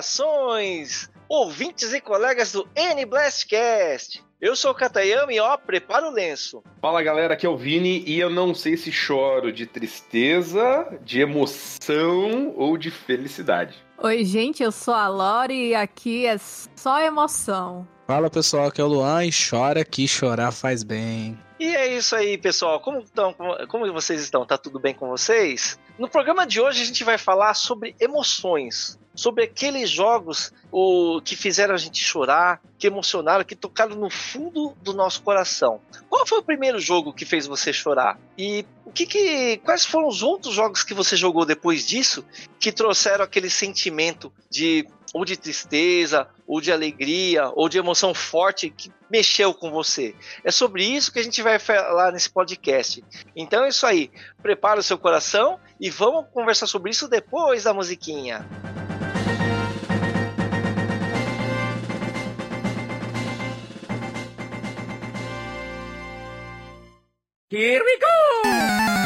Saudações, ouvintes e colegas do N-Blastcast. Eu sou o Katayama e ó, prepara o lenço. Fala galera, aqui é o Vini e eu não sei se choro de tristeza, de emoção ou de felicidade. Oi, gente, eu sou a Lori e aqui é só emoção. Fala pessoal, aqui é o Luan e chora que chorar faz bem. E é isso aí, pessoal. Como, estão, como vocês estão? Tá tudo bem com vocês? No programa de hoje a gente vai falar sobre emoções, sobre aqueles jogos o, que fizeram a gente chorar, que emocionaram, que tocaram no fundo do nosso coração. Qual foi o primeiro jogo que fez você chorar? E o que, que quais foram os outros jogos que você jogou depois disso que trouxeram aquele sentimento de ou de tristeza, ou de alegria, ou de emoção forte que mexeu com você. É sobre isso que a gente vai falar nesse podcast. Então é isso aí. Prepara o seu coração e vamos conversar sobre isso depois da musiquinha. Here we go!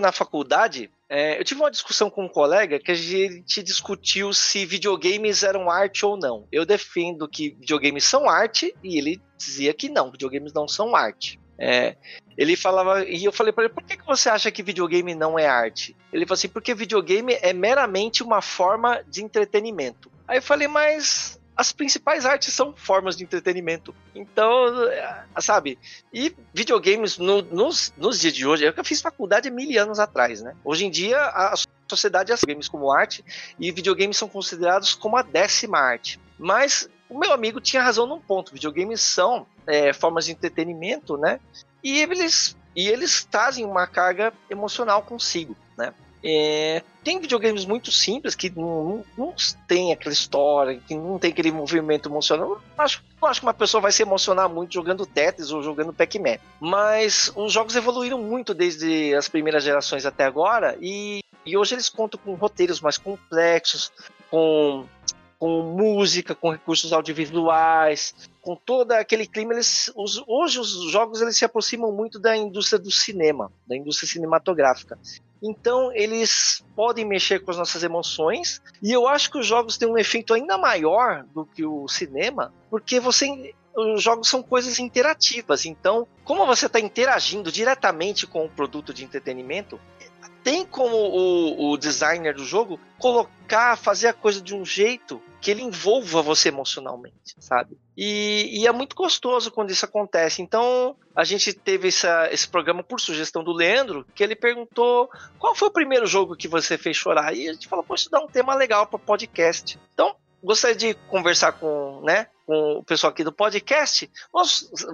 Na faculdade, é, eu tive uma discussão com um colega que a gente discutiu se videogames eram arte ou não. Eu defendo que videogames são arte e ele dizia que não, videogames não são arte. É, ele falava, e eu falei para ele, por que, que você acha que videogame não é arte? Ele falou assim, porque videogame é meramente uma forma de entretenimento. Aí eu falei, mas as principais artes são formas de entretenimento. Então, é, sabe? E videogames no, nos, nos dias de hoje, eu fiz faculdade mil anos atrás, né? Hoje em dia, a sociedade aceita games como arte e videogames são considerados como a décima arte. Mas o meu amigo tinha razão num ponto: videogames são é, formas de entretenimento, né? E eles, e eles trazem uma carga emocional consigo, né? É, tem videogames muito simples que não, não, tem aquela história, que não tem aquele movimento emocional. Eu acho, eu acho que uma pessoa vai se emocionar muito jogando Tetris ou jogando Pac-Man. Mas os jogos evoluíram muito desde as primeiras gerações até agora e, e hoje eles contam com roteiros mais complexos, com com música, com recursos audiovisuais, com todo aquele clima. Eles, os, hoje os jogos eles se aproximam muito da indústria do cinema, da indústria cinematográfica. Então eles podem mexer com as nossas emoções e eu acho que os jogos têm um efeito ainda maior do que o cinema, porque você os jogos são coisas interativas. Então, como você está interagindo diretamente com o produto de entretenimento, tem como o, o, designer do jogo colocar, fazer a coisa de um jeito que ele envolva você emocionalmente, sabe? E, e é muito gostoso quando isso acontece. Então, a gente teve essa, esse programa por sugestão do Leandro, que ele perguntou qual foi o primeiro jogo que você fez chorar. E a gente falou, poxa, dá um tema legal para podcast. Então, gostaria de conversar com, né, com o pessoal aqui do podcast.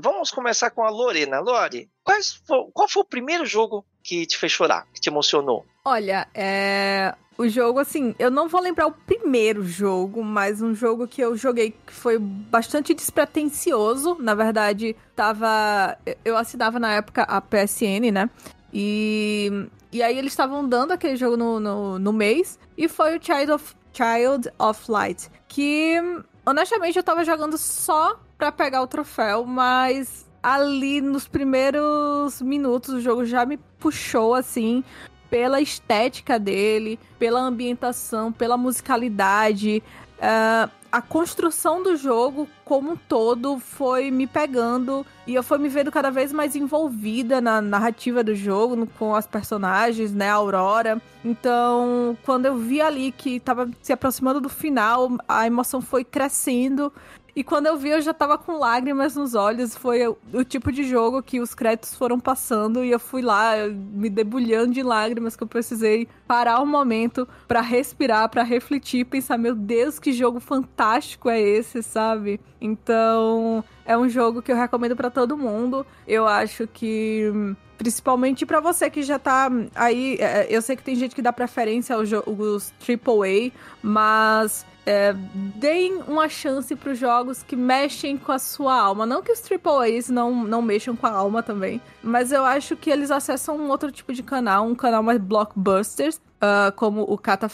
Vamos, começar com a Lorena. Lore, quais, qual foi o primeiro jogo que te fez chorar, que te emocionou? Olha, é... o jogo, assim, eu não vou lembrar o primeiro jogo, mas um jogo que eu joguei que foi bastante despretensioso. Na verdade, tava. Eu assinava na época a PSN, né? E, e aí eles estavam dando aquele jogo no, no, no mês. E foi o Child of Child of Light. Que, honestamente, eu tava jogando só pra pegar o troféu, mas ali nos primeiros minutos o jogo já me puxou assim pela estética dele, pela ambientação, pela musicalidade. Uh, a construção do jogo como um todo foi me pegando e eu fui me vendo cada vez mais envolvida na narrativa do jogo, no, com as personagens, né, a Aurora. Então, quando eu vi ali que tava se aproximando do final, a emoção foi crescendo e quando eu vi, eu já tava com lágrimas nos olhos. Foi o, tipo de jogo que os créditos foram passando e eu fui lá, me debulhando de lágrimas, que eu precisei parar um momento para respirar, para refletir, pensar: meu Deus, que jogo fantástico é esse, sabe? Então, é um jogo que eu recomendo para todo mundo. Eu acho que Principalmente pra você que já tá aí. é, Eu sei que tem gente que dá preferência aos jogos AAA, mas é, deem uma chance pros jogos que mexem com a sua alma. Não que os AAAs não, não mexam com a alma também, mas eu acho que eles acessam um outro tipo de canal, um canal mais blockbusters, ah, como o Kata,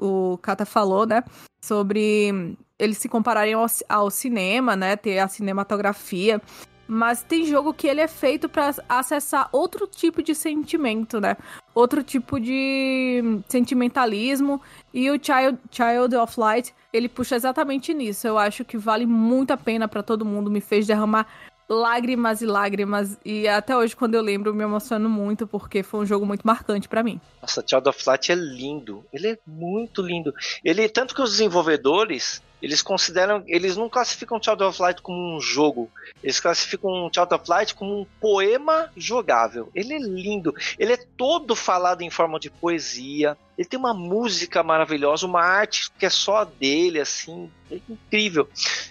o Kata falou, né? Sobre eles se compararem ao, ao cinema, né? Ter a cinematografia. Mas tem jogo que ele é feito pra acessar outro tipo de sentimento, né? Outro tipo de sentimentalismo. E o Child, Child of Light, ele puxa exatamente nisso. Eu acho que vale muito a pena pra todo mundo. Me fez derramar lágrimas e lágrimas. E até hoje, quando eu lembro, me emociono muito, porque foi um jogo muito marcante pra mim. Nossa, Child of Light é lindo. Ele é muito lindo. Ele tanto que os desenvolvedores eles consideram, eles não classificam Child of Light como um jogo. Eles classificam Child of Light como um poema jogável. Ele é lindo. Ele é todo falado em forma de poesia. Ele tem uma música maravilhosa, uma arte que é só dele, assim, é incrível.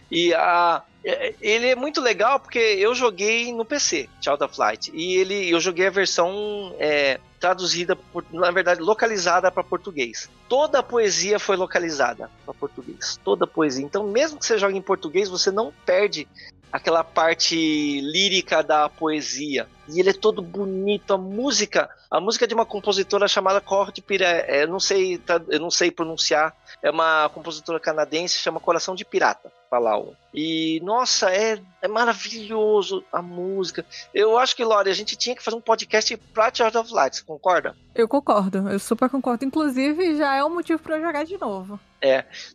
E a ele é muito legal porque eu joguei no PC, Child of Light, e ele eu joguei a versão é, traduzida, por, na verdade, localizada para português. Toda a poesia foi localizada para português, toda a poesia. Então, mesmo que você jogue em português, você não perde aquela parte lírica da poesia. E ele é todo bonito, a música, a música é de uma compositora chamada Cord Pirata, é, não sei, tra- eu não sei pronunciar, é uma compositora canadense, chama Coração de Pirata, Palau. E nossa, é, é maravilhoso a música. Eu acho que Lore, a gente tinha que fazer um podcast pra Child of Light, você concorda? Eu concordo, eu super concordo. Inclusive, já é um motivo pra eu jogar de novo.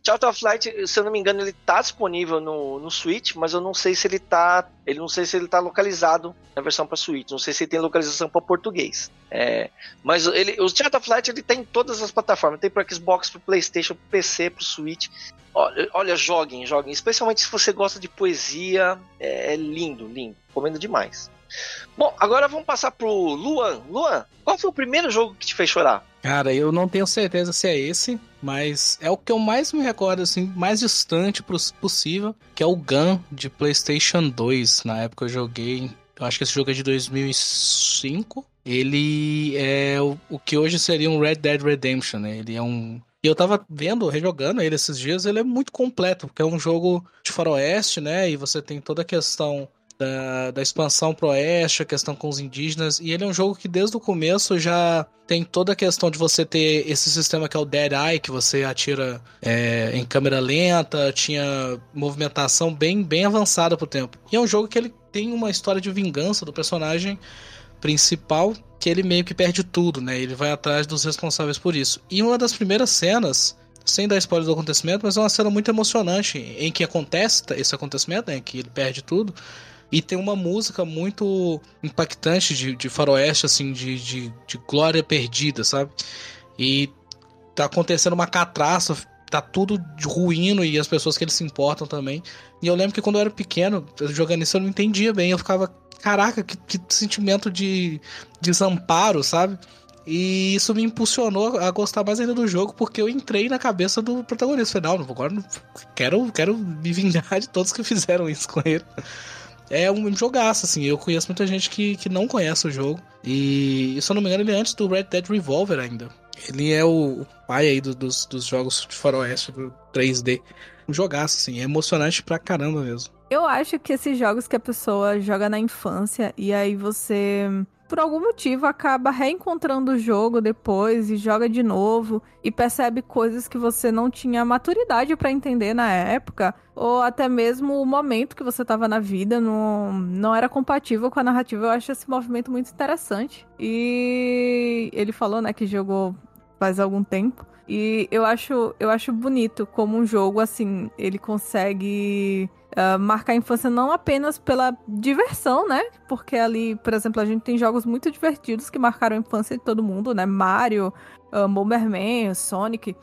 Child of Light, se eu não me engano, ele tá disponível no, no Switch, mas eu não sei se ele tá. Ele não sei se ele tá localizado na versão para Switch. Não sei se ele tem localização para português. É, mas ele, o Child of Light ele tem em todas as plataformas. Tem para Xbox, para PlayStation, para PC, para Switch. Olha, olha, joguem, joguem. Especialmente se você gosta de poesia. É, é lindo, lindo. Recomendo demais. Bom, agora vamos passar pro Luan. Luan, qual foi o primeiro jogo que te fez chorar? Cara, eu não tenho certeza se é esse, mas é o que eu mais me recordo, assim, mais distante possível, que é o Gun de PlayStation 2. Na época eu joguei, eu acho que esse jogo é de 2005. Ele é o, o que hoje seria um Red Dead Redemption, né? Ele é um. E eu tava vendo, rejogando ele esses dias, ele é muito completo, porque é um jogo de faroeste, né? E você tem toda a questão da, da expansão pro oeste, a questão com os indígenas, e ele é um jogo que desde o começo já tem toda a questão de você ter esse sistema que é o Dead Eye, que você atira é, em câmera lenta, tinha movimentação bem, bem avançada pro tempo. E é um jogo que ele tem uma história de vingança do personagem principal, que ele meio que perde tudo, né? Ele vai atrás dos responsáveis por isso. E uma das primeiras cenas sem dar spoiler do acontecimento, mas é uma cena muito emocionante em que acontece esse acontecimento, né, que ele perde tudo. E tem uma música muito impactante de, de faroeste, assim, de, de, de glória perdida, sabe? E tá acontecendo uma catástrofe, tá tudo ruíno e as pessoas que eles se importam também. E eu lembro que quando eu era pequeno, jogando isso eu não entendia bem. Eu ficava, caraca, que, que sentimento de desamparo, sabe? E isso me impulsionou a gostar mais ainda do jogo, porque eu entrei na cabeça do protagonista. Falei, não, agora não, quero, quero me vingar de todos que fizeram isso com ele. É um jogaço, assim. Eu conheço muita gente que, que não conhece o jogo. E, se eu não me engano, ele é antes do Red Dead Revolver ainda. Ele é o pai aí do, dos, dos jogos de faroeste, do 3D. Um jogaço, assim. É emocionante pra caramba mesmo. Eu acho que esses jogos que a pessoa joga na infância e aí você, por algum motivo, acaba reencontrando o jogo depois e joga de novo e percebe coisas que você não tinha maturidade pra entender na época, ou até mesmo o momento que você tava na vida não, não era compatível com a narrativa. Eu acho esse movimento muito interessante. E ele falou, né, que jogou faz algum tempo. E eu acho, eu acho bonito como um jogo, assim, ele consegue uh, marcar a infância não apenas pela diversão, né? Porque ali, por exemplo, a gente tem jogos muito divertidos que marcaram a infância de todo mundo, né? Mario, uh, Bomberman, Sonic.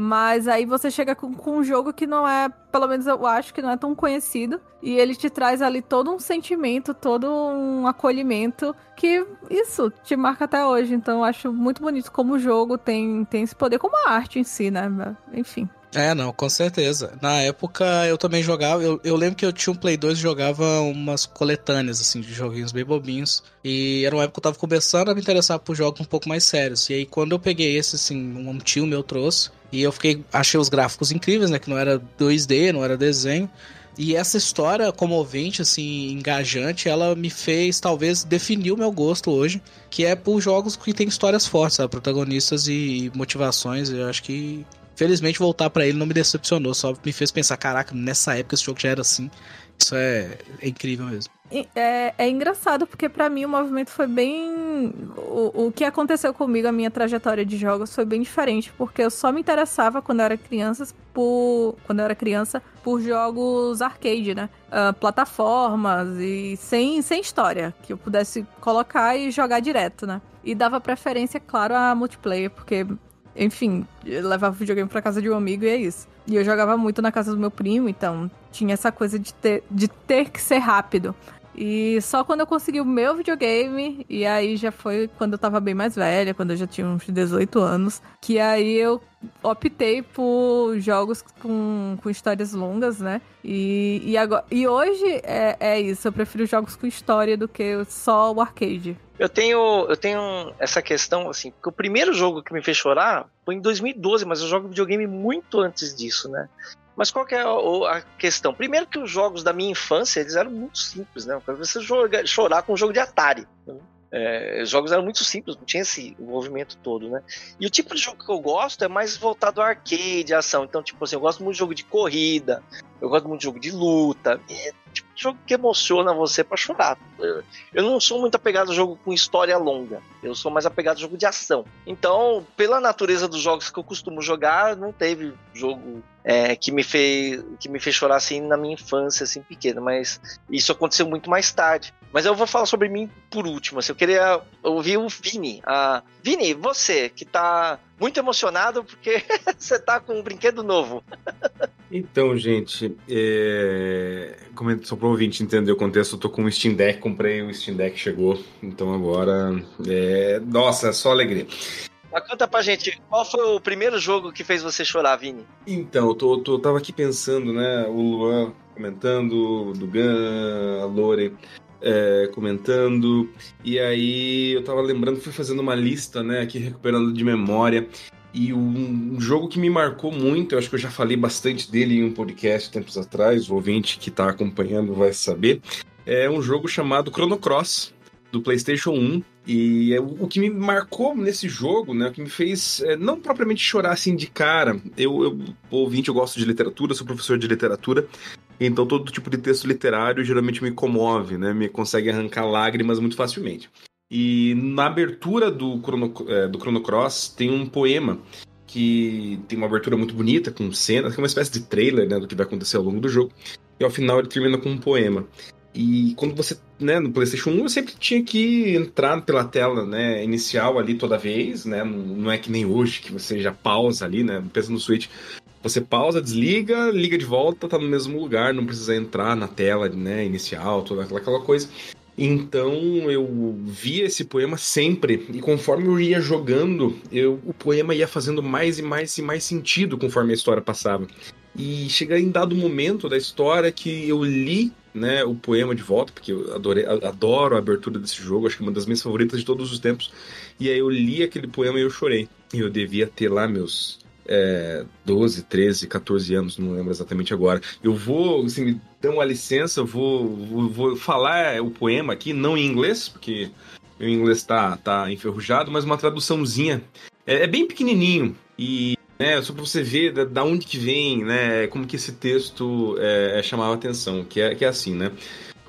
Mas aí você chega com, com, um jogo que não é, pelo menos eu acho que não é tão conhecido. E ele te traz ali todo um sentimento, todo um acolhimento que isso te marca até hoje. Então eu acho muito bonito como o jogo tem, tem esse poder, como a arte em si, né? Enfim. É, não, com certeza. Na época eu também jogava. Eu, eu lembro que eu tinha um Play 2 e jogava umas coletâneas, assim, de joguinhos bem bobinhos. E era uma época que eu tava começando a me interessar por jogos um pouco mais sérios. E aí quando eu peguei esse, assim, um tio meu trouxe. E eu fiquei. Achei os gráficos incríveis, né? Que não era 2D, não era desenho. E essa história comovente, assim, engajante, ela me fez, talvez, definir o meu gosto hoje, que é por jogos que tem histórias fortes, sabe? protagonistas e motivações. Eu acho que Felizmente voltar para ele não me decepcionou, só me fez pensar, caraca, nessa época esse jogo já era assim. Isso é, é incrível mesmo. É, é engraçado porque para mim o movimento foi bem. O, o que aconteceu comigo, a minha trajetória de jogos foi bem diferente, porque eu só me interessava quando eu era criança por. Quando eu era criança, por jogos arcade, né? Uh, plataformas e sem, sem história, que eu pudesse colocar e jogar direto, né? E dava preferência, claro, a multiplayer, porque enfim, levava videogame pra casa de um amigo e é isso. E eu jogava muito na casa do meu primo, então tinha essa coisa de ter, de ter que ser rápido. E só quando eu consegui o meu videogame, e aí já foi quando eu tava bem mais velha, quando eu já tinha uns 18 anos, que aí eu optei por jogos com, com histórias longas, né? E, e, agora, e hoje é, é isso, eu prefiro jogos com história do que só o arcade. Eu tenho, eu tenho essa questão, assim, porque o primeiro jogo que me fez chorar foi em 2012, mas eu jogo videogame muito antes disso, né? Mas qual é a, questão? Primeiro que os jogos da minha infância, eles eram muito simples, né? Você chorar com um jogo de Atari. Né? É, os jogos eram muito simples, não tinha esse envolvimento todo, né? E o tipo de jogo que eu gosto é mais voltado ao arcade, ação. Então, tipo assim, eu gosto muito de jogo de corrida, eu gosto muito de jogo de luta. Jogo que emociona você para chorar. Eu, eu, não sou muito apegado a jogo com história longa. Eu sou mais apegado a jogo de ação. Então, pela natureza dos jogos que eu costumo jogar, não teve jogo é, que me fez que me fez chorar assim na minha infância, assim pequena. Mas isso aconteceu muito mais tarde. Mas eu vou falar sobre mim por último. Assim, eu queria ouvir o Vini. Ah, Vini, você que tá muito emocionado porque você tá com um brinquedo novo. Então, gente, é... Como só para o ouvinte entender o contexto, eu tô com o Steam Deck, comprei o Steam Deck, chegou. Então agora. É... Nossa, só alegria. Mas conta pra gente, qual foi o primeiro jogo que fez você chorar, Vini? Então, eu tô, tô, tava aqui pensando, né? O Luan comentando, o Dugan, a Lore é, comentando. E aí eu tava lembrando, fui fazendo uma lista, né, aqui recuperando de memória. E um jogo que me marcou muito, eu acho que eu já falei bastante dele em um podcast tempos atrás, o ouvinte que está acompanhando vai saber, é um jogo chamado Chrono Cross, do PlayStation 1. E é o que me marcou nesse jogo, né, o que me fez é, não propriamente chorar assim de cara. Eu, eu, ouvinte, eu gosto de literatura, sou professor de literatura, então todo tipo de texto literário geralmente me comove, né, me consegue arrancar lágrimas muito facilmente. E na abertura do Chrono, é, do Chrono Cross tem um poema que tem uma abertura muito bonita, com cenas, que é uma espécie de trailer né, do que vai acontecer ao longo do jogo. E ao final ele termina com um poema. E quando você, né, no PlayStation 1, eu sempre tinha que entrar pela tela, né, inicial ali toda vez, né? Não é que nem hoje que você já pausa ali, né? Pensa no Switch. Você pausa, desliga, liga de volta, tá no mesmo lugar, não precisa entrar na tela, né, inicial, toda aquela coisa. Então eu via esse poema sempre, e conforme eu ia jogando, eu, o poema ia fazendo mais e mais e mais sentido conforme a história passava. E chega em dado momento da história que eu li né, o poema de volta, porque eu adorei, adoro a abertura desse jogo, acho que é uma das minhas favoritas de todos os tempos. E aí eu li aquele poema e eu chorei. E eu devia ter lá meus é, 12, 13, 14 anos, não lembro exatamente agora. Eu vou, assim, me dão uma licença, vou, vou, vou falar o poema aqui, não em inglês, porque meu inglês tá, tá enferrujado, mas uma traduçãozinha. É, é bem pequenininho e né, só para você ver da, da, onde que vem, né, como que esse texto é, é, chamava atenção, que é, que é assim, né?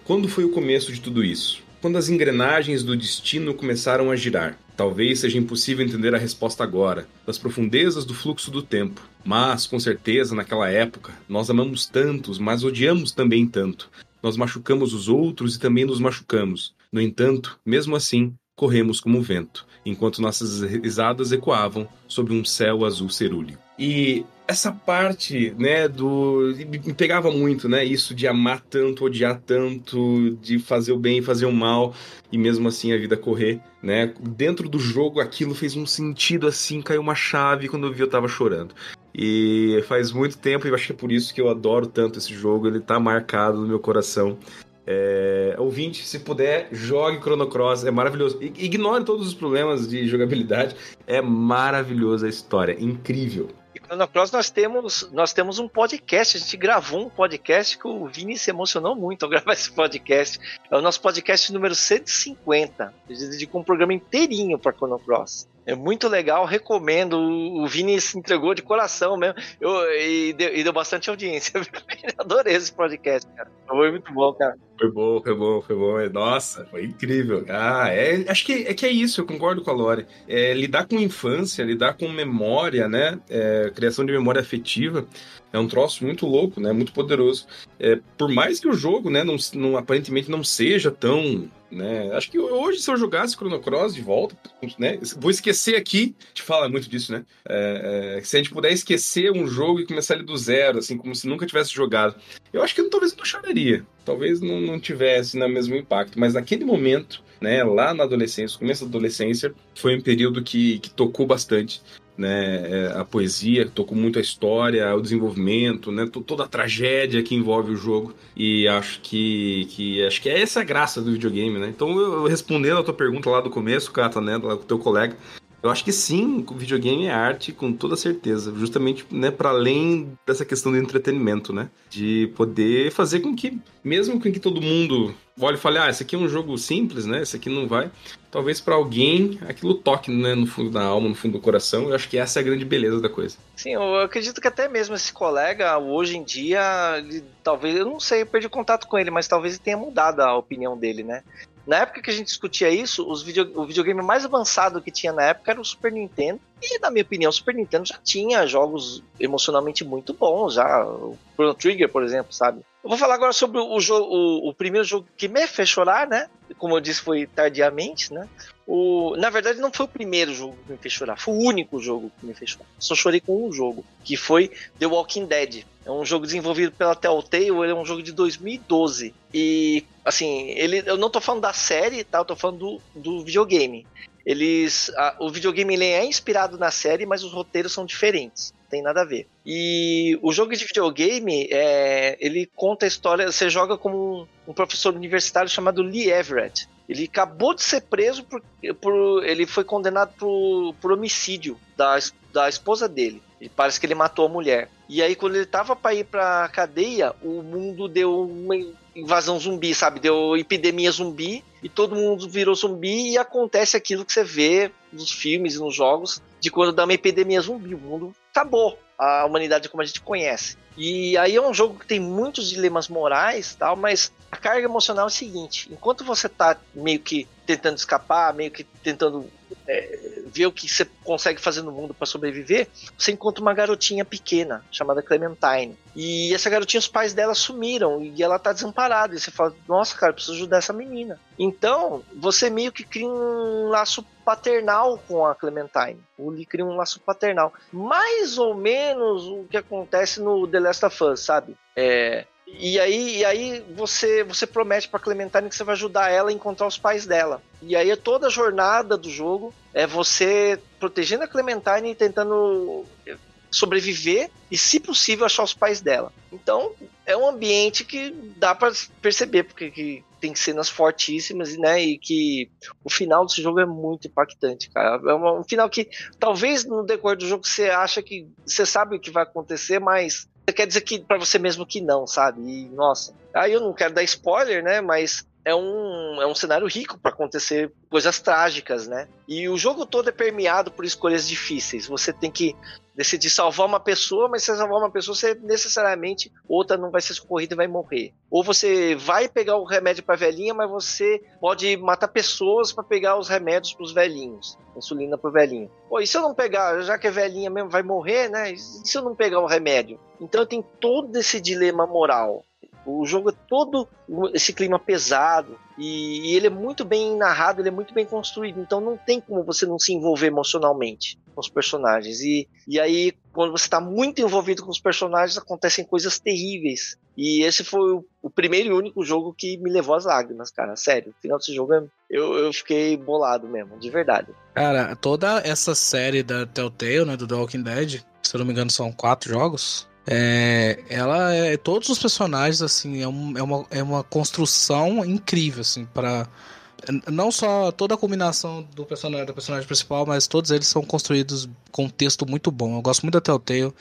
Quando foi o começo de tudo isso? Quando as engrenagens do destino começaram a girar. Talvez seja impossível entender a resposta agora, das profundezas do fluxo do tempo. Mas, com certeza, naquela época, nós amamos tantos, mas odiamos também tanto. Nós machucamos os outros e também nos machucamos. No entanto, mesmo assim, corremos como o vento, enquanto nossas risadas ecoavam sobre um céu azul cerúleo. E essa parte, né, do me pegava muito, né, isso de amar tanto, odiar tanto, de fazer o bem e fazer o mal e mesmo assim a vida correr, né? Dentro do jogo aquilo fez um sentido assim, caiu uma chave quando eu vi eu tava chorando. E faz muito tempo, e eu acho que é por isso que eu adoro tanto esse jogo, ele tá marcado no meu coração. É, ouvinte, se puder, jogue Chrono Cross, é maravilhoso. Ignore todos os problemas de jogabilidade, é maravilhosa a história, incrível. E Chrono Cross nós temos, nós temos um podcast, a gente gravou um podcast que o Vini se emocionou muito ao gravar esse podcast. É o nosso podcast número 150. A gente dedicou um programa inteirinho para Chrono Cross. É muito legal, recomendo. O Vini se entregou de coração mesmo. Eu, e, deu, e deu bastante audiência. Adorei esse podcast, cara. Foi muito bom, cara. Foi bom, foi bom, foi bom. Nossa, foi incrível. Ah, é, acho que é, que é isso, eu concordo com a Lore. É, lidar com infância, lidar com memória, né? É, criação de memória afetiva é um troço muito louco, né? Muito poderoso. É, por mais que o jogo, né, não, não, aparentemente não seja tão. Né? Acho que hoje, se eu jogasse Chrono Cross de volta, né? Vou esquecer aqui, a gente fala muito disso, né? É, é, se a gente puder esquecer um jogo e começar ele do zero, assim, como se nunca tivesse jogado, eu acho que eu, talvez não choraria. Talvez não, não tivesse no mesmo impacto, mas naquele momento, né, lá na adolescência, começo da adolescência, foi um período que, que tocou bastante né, é, a poesia, tocou muito a história, o desenvolvimento, né, toda a tragédia que envolve o jogo. E acho que, que acho que é essa a graça do videogame, né? Então, eu, respondendo a tua pergunta lá do começo, Cata, né, lá com o teu colega, eu acho que sim, videogame é arte com toda certeza, justamente, né, para além dessa questão do entretenimento, né, de poder fazer com que mesmo com que todo mundo olhe e fale, ah, esse aqui é um jogo simples, né, esse aqui não vai, talvez para alguém aquilo toque, né, no fundo da alma, no fundo do coração. Eu acho que essa é a grande beleza da coisa. Sim, eu acredito que até mesmo esse colega hoje em dia, ele, talvez, eu não sei, eu perdi contato com ele, mas talvez ele tenha mudado a opinião dele, né? Na época que a gente discutia isso, os video, o videogame mais avançado que tinha na época era o Super Nintendo. E, na minha opinião, o Super Nintendo já tinha jogos emocionalmente muito bons, já. O Chrono Trigger, por exemplo, sabe? Eu vou falar agora sobre o, o, o primeiro jogo que me fez chorar, né? Como eu disse, foi tardiamente, né? O, na verdade, não foi o primeiro jogo que me fez chorar, foi o único jogo que me fez chorar. Só chorei com um jogo, que foi The Walking Dead. É um jogo desenvolvido pela Telltale, ele é um jogo de 2012. E, assim, ele, eu não tô falando da série, tá? Eu tô falando do, do videogame. Eles, a, o videogame ele é inspirado na série, mas os roteiros são diferentes. Não tem nada a ver. E o jogo de videogame, é, ele conta a história. Você joga como um, um professor universitário chamado Lee Everett. Ele acabou de ser preso por, por ele foi condenado por, por homicídio da, da esposa dele. E parece que ele matou a mulher. E aí, quando ele tava pra ir pra cadeia, o mundo deu uma invasão zumbi, sabe? Deu epidemia zumbi e todo mundo virou zumbi e acontece aquilo que você vê nos filmes e nos jogos de quando dá uma epidemia zumbi. O mundo acabou. A humanidade como a gente conhece. E aí é um jogo que tem muitos dilemas morais tal, mas a carga emocional é o seguinte: enquanto você tá meio que tentando escapar, meio que tentando é, ver o que você consegue fazer no mundo para sobreviver, você encontra uma garotinha pequena chamada Clementine. E essa garotinha, os pais dela sumiram e ela tá desamparada. E você fala: Nossa, cara, preciso ajudar essa menina. Então, você meio que cria um laço paternal com a Clementine. O Lee cria um laço paternal. Mais ou menos o que acontece no The Last of Us, sabe? É, e aí, e aí você, você promete para Clementine que você vai ajudar ela a encontrar os pais dela. E aí toda a jornada do jogo é você protegendo a Clementine e tentando sobreviver e, se possível, achar os pais dela. Então, é um ambiente que dá para perceber, porque que tem cenas fortíssimas, né? E que o final desse jogo é muito impactante, cara. É um final que talvez no decorrer do jogo você acha que você sabe o que vai acontecer, mas quer dizer que para você mesmo que não, sabe? E nossa, aí eu não quero dar spoiler, né? Mas é um, é um cenário rico para acontecer coisas trágicas, né? E o jogo todo é permeado por escolhas difíceis. Você tem que decidir salvar uma pessoa, mas se salvar uma pessoa, você necessariamente outra não vai ser socorrida e vai morrer. Ou você vai pegar o remédio para velhinha, mas você pode matar pessoas para pegar os remédios para os velhinhos, insulina para o velhinho. Pô, e se eu não pegar, já que é velhinha mesmo vai morrer, né? E se eu não pegar o remédio? Então tem todo esse dilema moral. O jogo é todo esse clima pesado e, ele é muito bem narrado, ele é muito bem construído, então não tem como você não se envolver emocionalmente com os personagens. E, e aí, quando você está muito envolvido com os personagens, acontecem coisas terríveis. E esse foi o, o, primeiro e único jogo que me levou às lágrimas, cara. Sério, o final desse jogo é, eu, eu fiquei bolado mesmo, de verdade. Cara, toda essa série da Telltale, né, do The Walking Dead, se eu não me engano são quatro jogos, é, ela é todos os personagens assim é, um, é, uma, é uma construção incrível assim para não só toda a combinação do personagem do personagem principal, mas todos eles são construídos com um texto muito bom. Eu gosto muito da Telltale.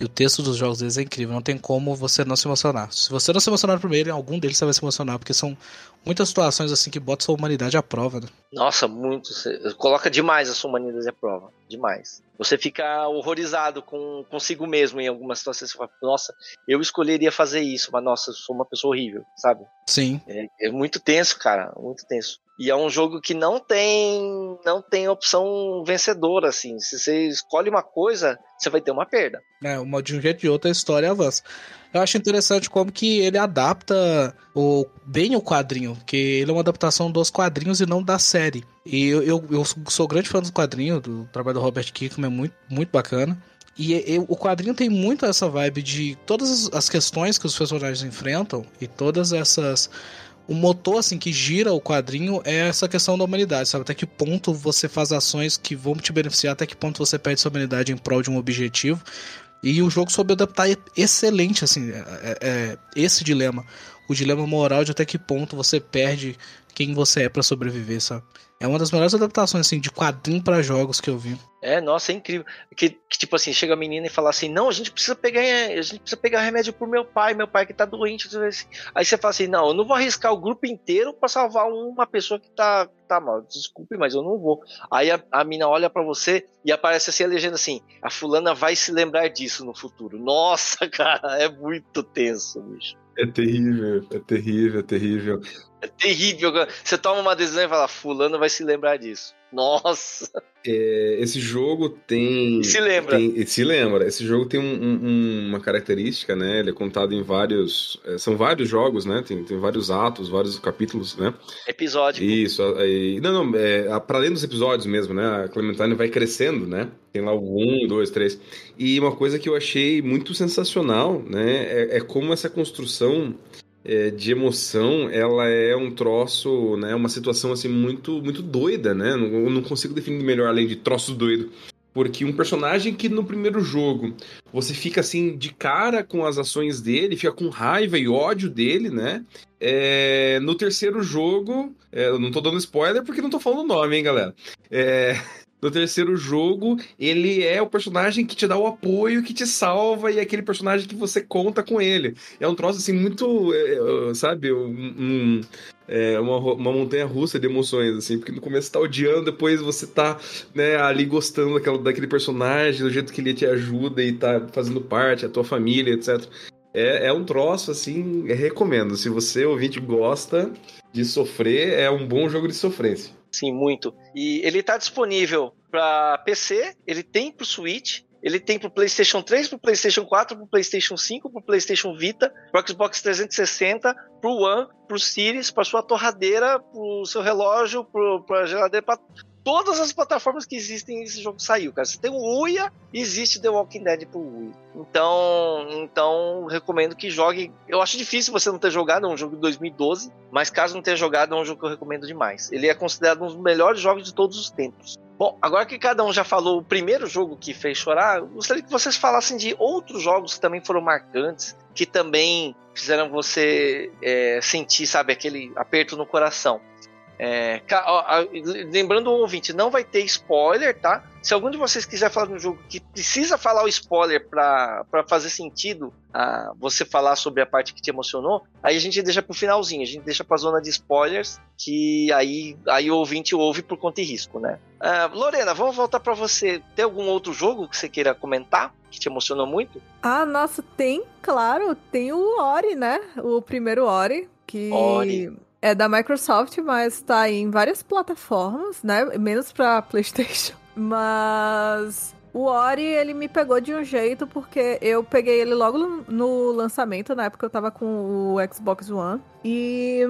E o texto dos jogos deles é incrível, não tem como você não se emocionar. Se você não se emocionar primeiro, em algum deles você vai se emocionar, porque são muitas situações assim que botam sua humanidade à prova. Né? Nossa, muito. Coloca demais a sua humanidade à prova. Demais. Você fica horrorizado com consigo mesmo em algumas situações. Você fala, nossa, eu escolheria fazer isso, mas nossa, eu sou uma pessoa horrível, sabe? Sim. É, é muito tenso, cara. Muito tenso. E é um jogo que não tem não tem opção vencedora, assim. Se você escolhe uma coisa, você vai ter uma perda. É, uma, de um jeito ou de outro a história avança. Eu acho interessante como que ele adapta o, bem o quadrinho, porque ele é uma adaptação dos quadrinhos e não da série. E eu, eu, eu sou grande fã do quadrinho, do trabalho do Robert Kirkman, é muito, muito bacana. E eu, o quadrinho tem muito essa vibe de todas as questões que os personagens enfrentam e todas essas o motor assim que gira o quadrinho é essa questão da humanidade, sabe? Até que ponto você faz ações que vão te beneficiar, até que ponto você perde sua humanidade em prol de um objetivo. E o jogo soube adaptar excelente assim, é, é, é esse dilema, o dilema moral de até que ponto você perde quem você é para sobreviver, sabe? É uma das melhores adaptações assim de quadrinho para jogos que eu vi. É, nossa, é incrível. Que, que, tipo assim, chega a menina e fala assim: "Não, a gente precisa pegar, a gente precisa pegar remédio pro meu pai, meu pai que tá doente". Aí você fala assim: "Não, eu não vou arriscar o grupo inteiro para salvar uma pessoa que tá tá mal. Desculpe, mas eu não vou". Aí a, a mina olha para você e aparece assim a legenda assim: "A fulana vai se lembrar disso no futuro". Nossa, cara, é muito tenso, bicho. É terrível, é terrível, é terrível. É terrível. Você toma uma decisão e fala, fulano vai se lembrar disso. Nossa! É, esse jogo tem. Se lembra. Tem, se lembra. Esse jogo tem um, um, uma característica, né? Ele é contado em vários. É, são vários jogos, né? Tem, tem vários atos, vários capítulos, né? Episódio. Isso. Não, não. É, para além dos episódios mesmo, né? A Clementine vai crescendo, né? Tem lá o 1, 2, 3. E uma coisa que eu achei muito sensacional, né? É, é como essa construção é, de emoção, ela é um troço, né? Uma situação assim muito, muito doida, né? Não, não consigo definir melhor além de troço doido. Porque um personagem que no primeiro jogo você fica assim de cara com as ações dele, fica com raiva e ódio dele, né? É, no terceiro jogo, é, eu não tô dando spoiler porque não tô falando o nome, hein, galera? É, no terceiro jogo, ele é o personagem que te dá o apoio, que te salva, e é aquele personagem que você conta com ele. É um troço, assim, muito, é, é sabe, um, um, é uma, uma montanha russa de emoções, assim, porque no começo você tá odiando, depois você tá, né, ali gostando daquela, daquele personagem, do jeito que ele te ajuda e tá fazendo parte, a tua família, etc. É, é um troço, assim, recomendo. Se você, ouvinte, gosta de sofrer, é um bom jogo de sofrência. Sim, muito. E ele está disponível para PC, ele tem para Switch, ele tem para PlayStation 3, para PlayStation 4, para PlayStation 5, para PlayStation Vita, para Xbox 360, para o One, para o Series, para sua torradeira, para o seu relógio, para a geladeira, para todas as plataformas que existem esse jogo saiu, cara. Você tem o Uia existe The Walking Dead pro Wii. Então, então recomendo que jogue. Eu acho difícil você não ter jogado, é um jogo de 2012, mas caso não tenha jogado, é um jogo que eu recomendo demais. Ele é considerado um dos melhores jogos de todos os tempos. Bom, agora que cada um já falou o primeiro jogo que fez chorar, eu gostaria que vocês falassem de outros jogos que também foram marcantes, que também fizeram você é, sentir, sabe, aquele aperto no coração. É, lembrando o ouvinte, não vai ter spoiler, tá? Se algum de vocês quiser falar no jogo que precisa falar o spoiler para fazer sentido você falar sobre a parte que te emocionou, aí a gente deixa pro finalzinho, a gente deixa pra zona de spoilers, que aí, aí o ouvinte ouve por conta e risco, né? Uh, Lorena, vamos voltar para você. Tem algum outro jogo que você queira comentar? Que te emocionou muito? Ah, nossa, tem, claro. Tem o Ori, né? O primeiro Ori. Que Ori é da Microsoft, mas tá em várias plataformas, né? Menos pra PlayStation. Mas o Ori, ele me pegou de um jeito porque eu peguei ele logo no lançamento, na época eu tava com o Xbox One. E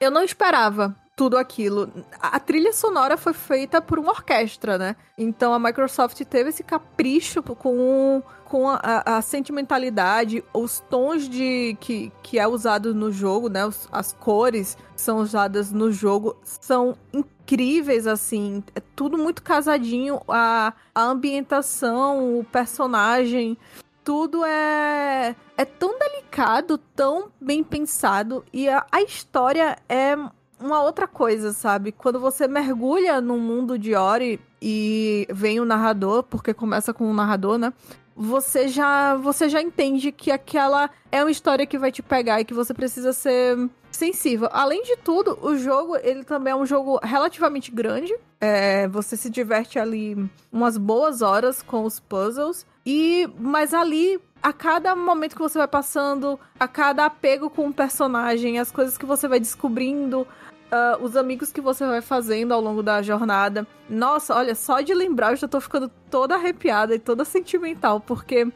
eu não esperava tudo aquilo. A trilha sonora foi feita por uma orquestra, né? Então a Microsoft teve esse capricho com, com a, a, sentimentalidade, os tons de que, que é usado no jogo, né? Os, as cores que são usadas no jogo são incríveis, assim. É tudo muito casadinho. A, a ambientação, o personagem tudo é é tão delicado, tão bem pensado e a, a história é uma outra coisa, sabe? Quando você mergulha no mundo de Ori e vem o narrador, porque começa com o narrador, né? Você já, você já entende que aquela é uma história que vai te pegar e que você precisa ser sensível. Além de tudo, o jogo ele também é um jogo relativamente grande. É, você se diverte ali umas boas horas com os puzzles. E mas ali a cada momento que você vai passando, a cada apego com o personagem, as coisas que você vai descobrindo, Uh, os amigos que você vai fazendo ao longo da jornada. Nossa, olha, só de lembrar eu já tô ficando toda arrepiada e toda sentimental, porque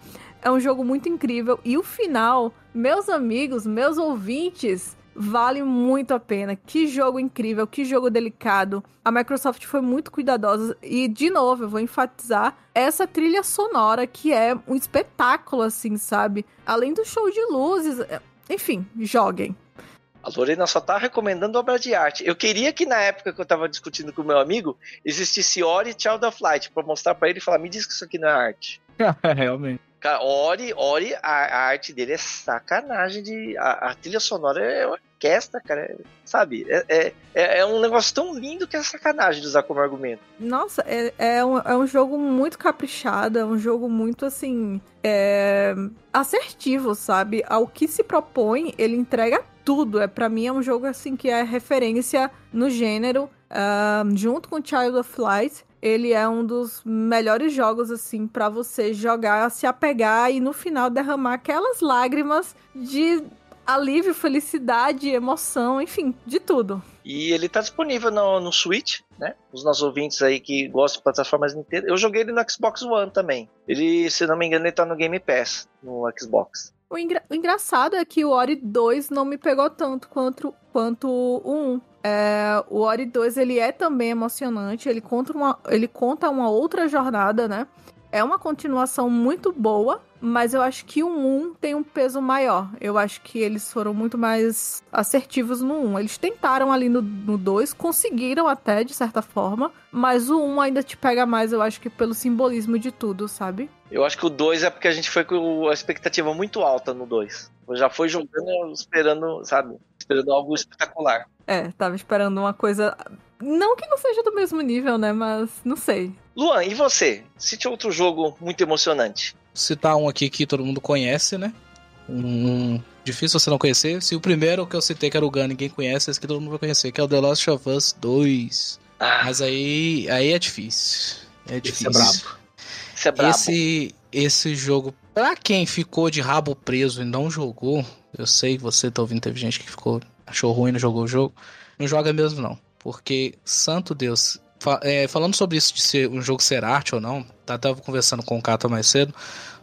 é um jogo muito incrível. E o final, meus amigos, meus ouvintes, vale muito a pena. Que jogo incrível, que jogo delicado. A Microsoft foi muito cuidadosa e, de novo, eu vou enfatizar essa trilha sonora que é um espetáculo, assim, sabe? Além do show de luzes. É, enfim, joguem. A Lorena só tá recomendando obra de arte. Eu queria que na época que eu tava discutindo com o meu amigo, existisse Ori Child of Light, pra mostrar pra ele e falar, me diz que isso aqui não é arte. Realmente. Cara, Ori, Ori, a, a, arte dele é sacanagem de. A, a trilha sonora é orquestra, cara. É, sabe? É, é, é, um negócio tão lindo que é sacanagem de usar como argumento. Nossa, é, é, um, é um jogo muito caprichado, é um jogo muito assim. É, assertivo, sabe? Ao que se propõe, ele entrega tudo. É para mim é um jogo assim que é referência no gênero, uh, junto com Child of Light. Ele é um dos melhores jogos assim para você jogar, se apegar e no final derramar aquelas lágrimas de alívio, felicidade, emoção, enfim, de tudo. E ele tá disponível no, no Switch, né? Os nossos ouvintes aí que gostam de plataformas Nintendo. Eu joguei ele no Xbox One também. Ele, se não me engano, ele tá no Game Pass no Xbox. O, engra o, engraçado é que o Ori 2 não me pegou tanto quanto, quanto o 1. É, o Ori 2 ele é também emocionante, ele conta, uma, ele conta uma outra jornada, né? É uma continuação muito boa, mas eu acho que o 1 tem um peso maior. Eu acho que eles foram muito mais assertivos no 1. Eles tentaram ali no, no 2, conseguiram até, de certa forma, mas o 1 ainda te pega mais, eu acho que pelo simbolismo de tudo, sabe? Eu acho que o 2 é porque a gente foi com a expectativa muito alta no 2. Eu já foi jogando esperando, sabe? Esperando algo espetacular. É, tava esperando uma coisa. Não que não seja do mesmo nível, né? Mas não sei. Luan, e você? Cite outro jogo muito emocionante citar um aqui que todo mundo conhece, né? Um difícil você não conhecer. Se o primeiro que eu citei, que era o Gun, ninguém conhece, esse que todo mundo vai conhecer, que é o The Last of Us 2. Ah. Mas aí, aí é difícil. É difícil. Esse é brabo. Esse é brabo. Esse, esse jogo, pra quem ficou de rabo preso e não jogou, eu sei que você tá ouvindo, teve gente que ficou, achou ruim, não jogou o jogo. Não joga mesmo, não. Porque, santo Deus, é, falando sobre isso de ser um jogo ser arte ou não, tá, tava conversando com o Kata mais cedo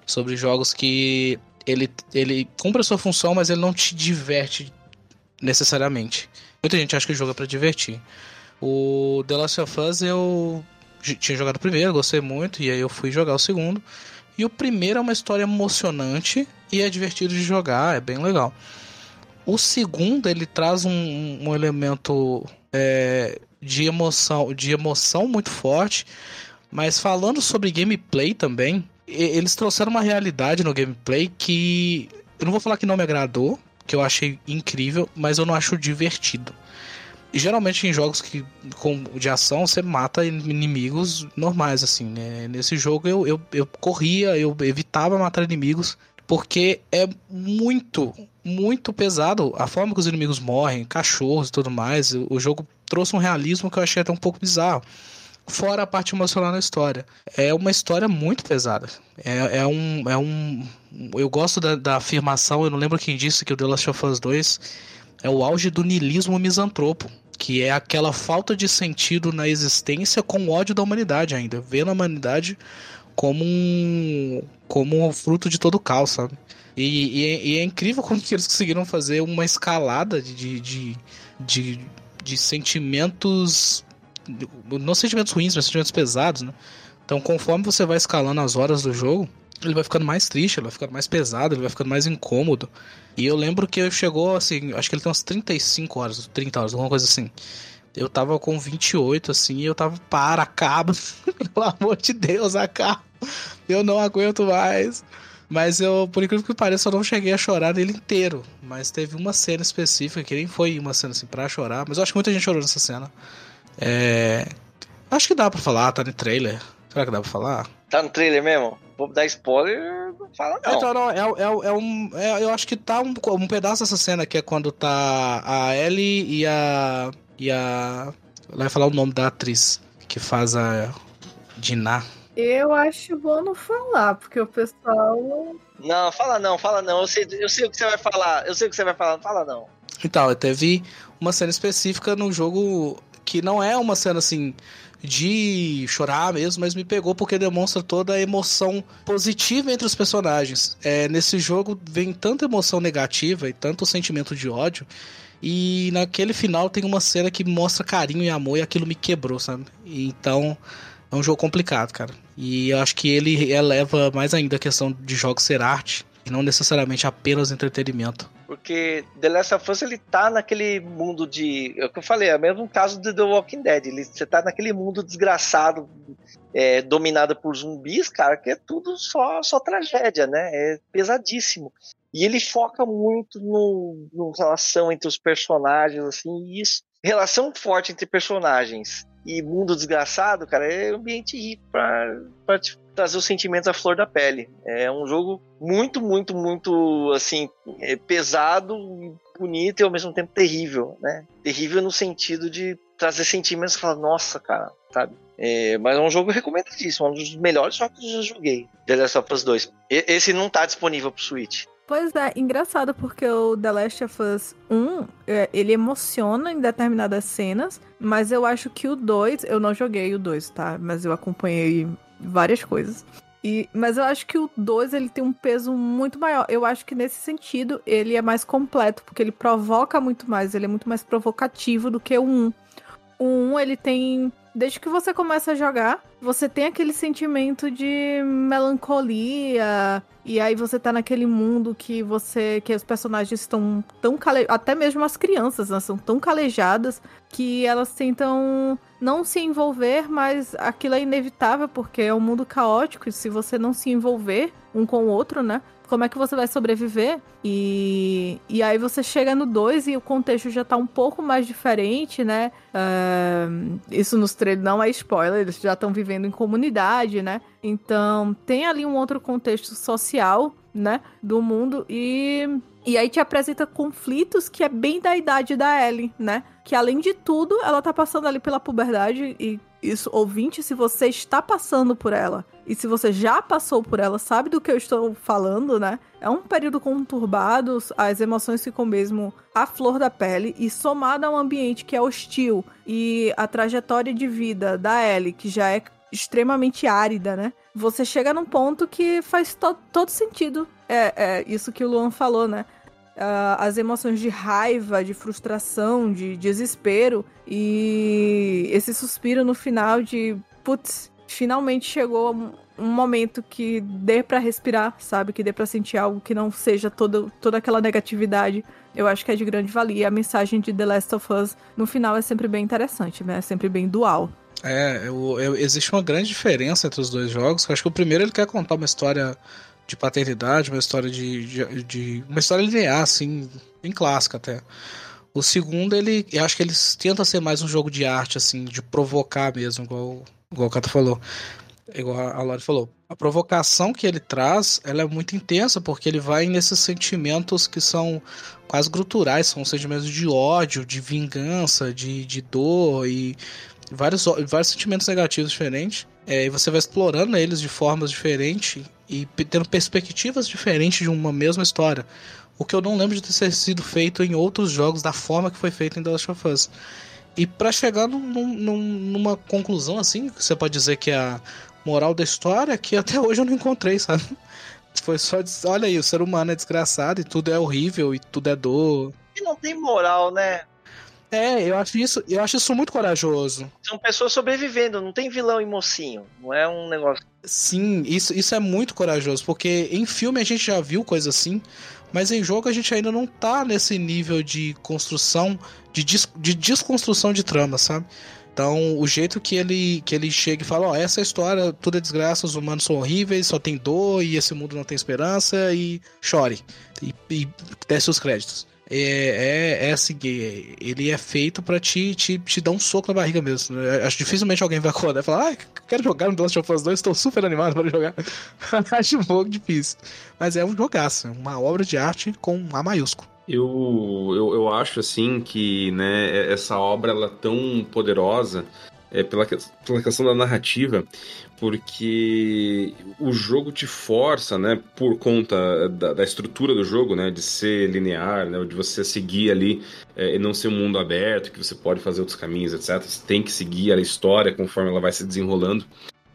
sobre jogos que ele, ele cumpre a sua função, mas ele não te diverte necessariamente. Muita gente acha que o jogo é pra divertir. O The Last of Us eu tinha jogado o primeiro, gostei muito, e aí eu fui jogar o segundo. E o primeiro é uma história emocionante e é divertido de jogar, é bem legal. O segundo ele traz um, um elemento é, de emoção, de emoção muito forte, mas falando sobre gameplay também, eles trouxeram uma realidade no gameplay que eu não vou falar que não me agradou, que eu achei incrível, mas eu não acho divertido. E geralmente em jogos que com, de ação você mata inimigos normais, assim, né? Nesse jogo eu, eu, eu corria, eu evitava matar inimigos, porque é muito, muito pesado a forma que os inimigos morrem, cachorros e tudo mais. O, jogo trouxe um realismo que eu achei até um pouco bizarro fora a parte emocional na história. É uma história muito pesada. É, é, um, é um. Eu gosto da, da, afirmação, eu não lembro quem disse que o The Last of Us 2 é o auge do niilismo misantropo. Que é aquela falta de sentido na existência com ódio da humanidade ainda. Vendo a humanidade como um. como um fruto de todo o caos, sabe? E, e, e, é incrível como que eles conseguiram fazer uma escalada de, de, de de sentimentos. Não sentimentos ruins, mas sentimentos pesados, né? Então, conforme você vai escalando as horas do jogo, ele vai ficando mais triste, ele vai ficando mais pesado, ele vai ficando mais incômodo. E eu lembro que chegou assim, acho que ele tem umas 35 horas, 30 horas, alguma coisa assim. Eu tava com 28, assim, e eu tava, para, acaba. Pelo amor de Deus, acaba. Eu não aguento mais. Mas eu, por incrível que pareça, eu não cheguei a chorar nele inteiro. Mas teve uma cena específica, que nem foi uma cena assim pra chorar, mas eu acho que muita gente chorou nessa cena. É. Acho que dá pra falar, tá no trailer. Será que dá pra falar? Tá no trailer mesmo? Vou dar spoiler, não fala não. Então, não, é, é, é um. é- eu acho que tá um, um pedaço dessa cena que é quando tá a Ellie e a. E a. Ela vai falar o nome da atriz que faz a. Diná. Eu acho bom não falar, porque o pessoal. Não, fala não, fala não. Eu sei, eu sei o que você vai falar. Eu sei o que você vai falar, não fala não. Então, teve uma cena específica no jogo que não é uma cena assim de chorar mesmo, mas me pegou porque demonstra toda a emoção positiva entre os personagens. É, nesse jogo vem tanta emoção negativa e tanto sentimento de ódio. E naquele final tem uma cena que mostra carinho e amor e aquilo me quebrou, sabe? Então é um jogo complicado, cara. E eu acho que ele eleva mais ainda a questão de jogos ser arte e não necessariamente apenas entretenimento. Porque The Last of Us ele tá naquele mundo de. É o que eu falei, é o mesmo caso do The Walking Dead. Ele, você tá naquele mundo desgraçado, é, dominado por zumbis, cara, que é tudo só, só tragédia, né? É pesadíssimo. E ele foca muito no, no relação entre os personagens, assim, e isso. Relação forte entre personagens e mundo desgraçado, cara, é ambiente rico pra, pra te trazer os sentimentos à flor da pele. É um jogo muito, muito, muito, assim, é pesado, bonito e ao mesmo tempo terrível, né? Terrível no sentido de trazer sentimentos e falar, nossa, cara, sabe? É, mas é um jogo recomendadíssimo, um dos melhores jogos que eu já joguei, The Last of Us 2. E- esse não tá disponível pro Switch. Pois é, engraçado porque o The Last of Us 1, é, ele emociona em determinadas cenas, mas eu acho que o 2, eu não joguei o 2, tá? Mas eu acompanhei várias coisas. E, mas eu acho que o 2 ele tem um peso muito maior. Eu acho que nesse sentido ele é mais completo, porque ele provoca muito mais, ele é muito mais provocativo do que o 1. O 1 ele tem. Desde que você começa a jogar, você tem aquele sentimento de melancolia. E aí você tá naquele mundo que você. que os personagens estão tão cale... Até mesmo as crianças, né? São tão calejadas que elas tentam não se envolver, mas aquilo é inevitável, porque é um mundo caótico, e se você não se envolver um com o outro, né? Como é que você vai sobreviver? E, e aí você chega no 2 e o contexto já tá um pouco mais diferente, né? Ah, isso nos trailers não é spoiler, eles já estão vivendo em comunidade, né? Então tem ali um outro contexto social, né? Do mundo e. E aí te apresenta conflitos que é bem da idade da Ellie, né? Que além de tudo, ela tá passando ali pela puberdade e isso, ouvinte, se você está passando por ela e se você já passou por ela, sabe do que eu estou falando, né? É um período conturbado, as emoções ficam mesmo à flor da pele e somada a um ambiente que é hostil e a trajetória de vida da Ellie, que já é extremamente árida, né? Você chega num ponto que faz to todo sentido. É, é isso que o Luan falou, né? Ah, as emoções de raiva, de frustração, de desespero e esse suspiro no final de putz, finalmente chegou um, momento que dê pra respirar, sabe? Que dê pra sentir algo que não seja todo, toda aquela negatividade. Eu acho que é de grande valia. A mensagem de The Last of Us no final é sempre bem interessante, né? É sempre bem dual. É, eu- eu- existe uma grande diferença entre os dois jogos. Eu acho que o primeiro ele quer contar uma história de paternidade, uma história de, de, de- uma história linear, assim, bem clássica até. O segundo, ele, eu acho que ele tenta ser mais um jogo de arte, assim, de provocar mesmo, igual, igual o Cato falou, igual a Lori falou. A provocação que ele traz, ela é muito intensa, porque ele vai nesses sentimentos que são quase gruturais, são sentimentos de ódio, de vingança, de, de dor e vários, vários sentimentos negativos diferentes. É, e você vai explorando eles de formas diferentes e tendo perspectivas diferentes de uma mesma história. O que eu não lembro de ter sido feito em outros jogos da forma que foi feito em The Last of Us. E pra chegar num- num- num- numa conclusão assim, que você pode dizer que é a moral da história, que até hoje eu não encontrei, sabe? Foi só dizer, olha aí, o ser humano é desgraçado e tudo é horrível e tudo é dor. E não tem moral, né? É, eu acho isso, eu acho isso muito corajoso. São pessoas sobrevivendo, não tem vilão e mocinho. Não é um negócio. Sim, isso, isso é muito corajoso, porque em filme a gente já viu coisa assim, mas em jogo a gente ainda não tá nesse nível de construção, de, des, de desconstrução de trama, sabe? Então, o jeito que ele, que ele chega e fala, ó, essa história, tudo é desgraça, os humanos são horríveis, só tem dor e esse mundo não tem esperança e chore. E, e desce os créditos. É, é, é assim, ele é feito para te, te, te dar um soco na barriga mesmo. Acho dificilmente alguém vai acordar e falar, ah, quero jogar no The Last of Us 2, estou super animado para jogar. Acho um pouco difícil. Mas é um jogaço, é uma obra de arte com A maiúsculo. Eu, eu, eu acho assim que né, essa obra ela é tão poderosa é, pela, pela questão da narrativa, porque o jogo te força, né, por conta da, da estrutura do jogo, né, de ser linear, né, de você seguir ali é, e não ser um mundo aberto, que você pode fazer outros caminhos, etc. Você tem que seguir a história conforme ela vai se desenrolando.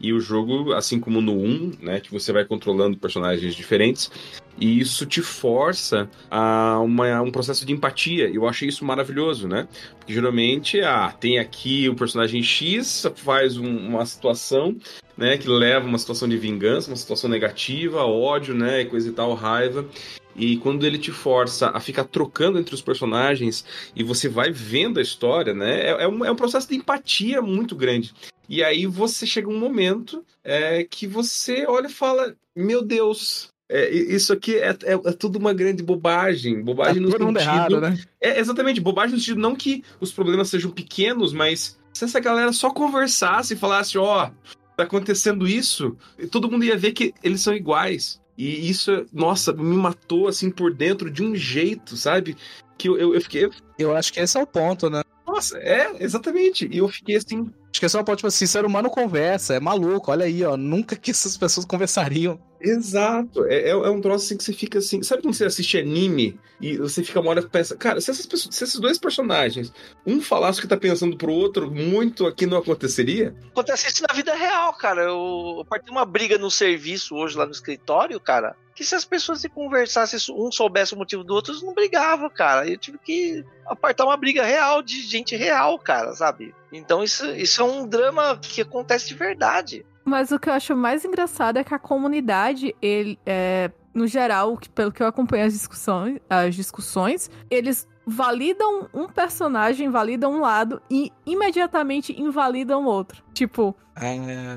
E o jogo, assim como no 1, né, que você vai controlando personagens diferentes, e isso te força a uma, um processo de empatia. Eu achei isso maravilhoso, né? Porque geralmente, ah, tem aqui o personagem X, faz um, uma situação, né, que leva uma situação de vingança, uma situação negativa, ódio, né, e coisa e tal, raiva. E quando ele te força a ficar trocando entre os personagens e você vai vendo a história, né? É, é, um, é um processo de empatia muito grande. E aí você chega um momento é, que você olha e fala: Meu Deus, é, isso aqui é, é, é, tudo uma grande bobagem. Bobagem tá no sentido. Errado, né? É, exatamente, bobagem no sentido não que os problemas sejam pequenos, mas se essa galera só conversasse e falasse, ó, oh, tá acontecendo isso, todo mundo ia ver que eles são iguais. E isso, nossa, me matou assim por dentro de um jeito, sabe? Que eu, eu, eu fiquei. Eu acho que esse é o ponto, né? Nossa, é, exatamente. E eu fiquei assim. Acho que é só pode, tipo assim, ser humano conversa, é maluco, olha aí, ó. Nunca que essas pessoas conversariam. Exato. É, é, é, um troço assim que você fica assim. Sabe quando você assiste anime e você fica uma hora e pensa, cara, se, essas pessoas, se esses dois personagens, um falasse o que tá pensando pro outro, muito aqui não aconteceria? Acontece isso na vida real, cara. Eu, eu parti uma briga no serviço hoje lá no escritório, cara. Que se as pessoas se conversassem, um soubesse o motivo do outro, eles não brigavam, cara. Eu tive que apartar uma briga real de gente real, cara, sabe? Então isso, isso é um drama que acontece de verdade. Mas o que eu acho mais engraçado é que a comunidade, ele, é, no geral, pelo que eu acompanho as discussões, as discussões, eles validam um personagem, validam um lado e imediatamente invalidam o outro. Tipo. Ah,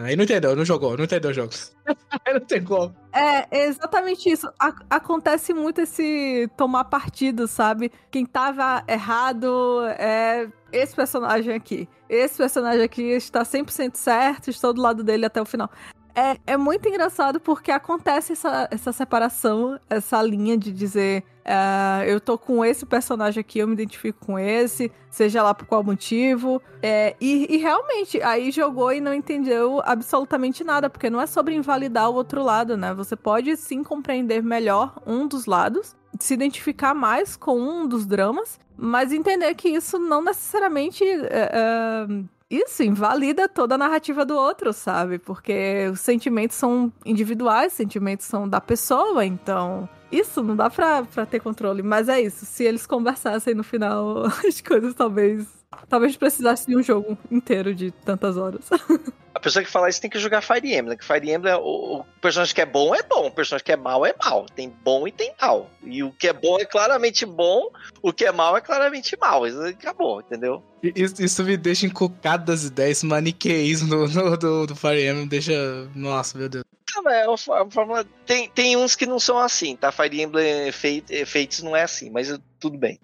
aí não entendeu, não jogou, não entendeu o jogo. aí não tem como. É, exatamente isso. A acontece muito esse tomar partido, sabe? Quem tava errado é esse personagem aqui. Esse personagem aqui está 100% certo, estou do lado dele até o final. É, é muito engraçado porque acontece essa, essa separação, essa linha de dizer Uh, eu tô com esse personagem aqui, eu me identifico com esse, seja lá por qual motivo. É, e, e, realmente, aí jogou e não entendeu absolutamente nada, porque não é sobre invalidar o outro lado, né? Você pode sim compreender melhor um dos lados, se identificar mais com um dos dramas, mas entender que isso não necessariamente. Uh, isso invalida toda a narrativa do outro, sabe? Porque os sentimentos são individuais, os sentimentos são da pessoa, então isso não dá pra, pra ter controle. Mas é isso, se eles conversassem no final, as coisas talvez. Talvez precisasse de um jogo inteiro de tantas horas. A pessoa que fala isso tem que jogar Fire Emblem. Que Fire Emblem, o, o personagem que é bom é bom, o personagem que é mal é mal. Tem bom e tem mal. E o que é bom é claramente bom, o que é mal é claramente mal. Isso acabou, entendeu? Isso, isso me deixa encucado das ideias, maniqueísmo no, do, do Fire Emblem, deixa. Nossa, meu Deus. É, é uma fórmula. Tem, tem uns que não são assim, tá? Fire Emblem Fates não é assim, mas tudo bem.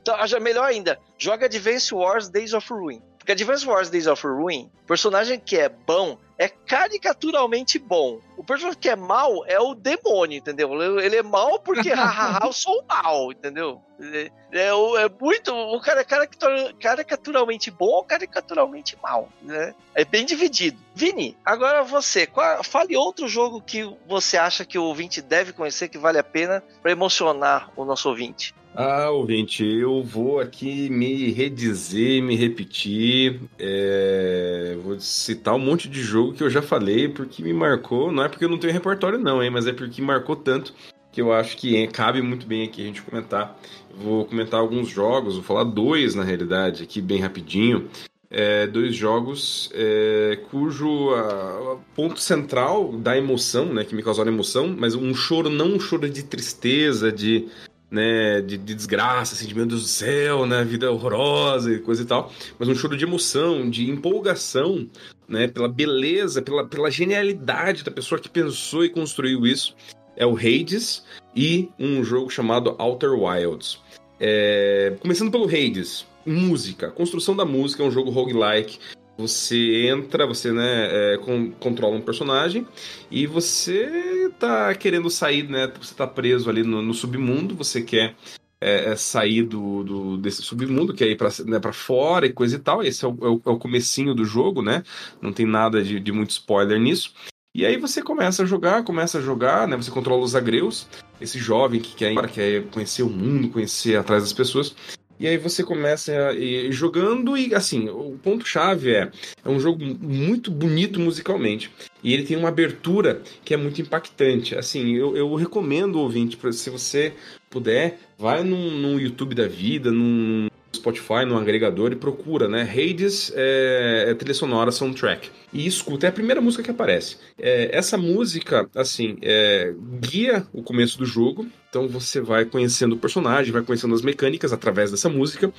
Então, melhor ainda, joga Advance Wars Days of Ruin. Porque Advance Wars Days of Ruin, personagem que é bom é caricaturalmente bom. O personagem que é mal é o demônio, entendeu? Ele é mal porque, hahaha, eu sou mal, entendeu? É, é, é muito. O cara é caricaturalmente bom ou caricaturalmente mal, né? É bem dividido. Vini, agora você, qual, fale outro jogo que você acha que o ouvinte deve conhecer, que vale a pena para emocionar o nosso ouvinte. Ah, ouvinte, eu vou aqui me redizer, me repetir. É... Vou citar um monte de jogo que eu já falei porque me marcou. Não é porque eu não tenho repertório, não, hein? Mas é porque marcou tanto. que eu acho que cabe muito bem aqui a gente comentar. Vou comentar alguns jogos, vou falar dois na realidade, aqui bem rapidinho. É, dois jogos é, cujo a, ponto central da emoção, né, que me causaram emoção, mas um choro não um choro de tristeza, de, né, de, de desgraça, assim, de do céu, né, vida horrorosa e coisa e tal, mas um choro de emoção, de empolgação, né, pela beleza, pela, pela genialidade da pessoa que pensou e construiu isso. É o Hades e um jogo chamado Outer Wilds. É, começando pelo Hades, música. Construção da música é um jogo roguelike. Você entra, você né, é, com, controla um personagem e você tá querendo sair, né? Você tá preso ali no, no submundo, você quer é, é sair do, do, desse submundo, quer ir pra, né, pra fora e coisa e tal. Esse é o, é o, é o comecinho do jogo, né? Não tem nada de, de muito spoiler nisso. E aí você começa a jogar, começa a jogar, né? Você controla os agreus, esse jovem que quer, quer conhecer o mundo, conhecer atrás das pessoas. E aí você começa ir jogando e assim, o ponto chave é é um jogo muito bonito musicalmente. E ele tem uma abertura que é muito impactante. Assim, eu, eu recomendo ouvinte, se você puder, vai num, num YouTube da vida, num Spotify, num agregador e procura, né? Hades é, é trilha sonora soundtrack e escuta. É a primeira música que aparece. É, essa música, assim, é, guia o começo do jogo. Então você vai conhecendo o personagem, vai conhecendo as mecânicas através dessa música.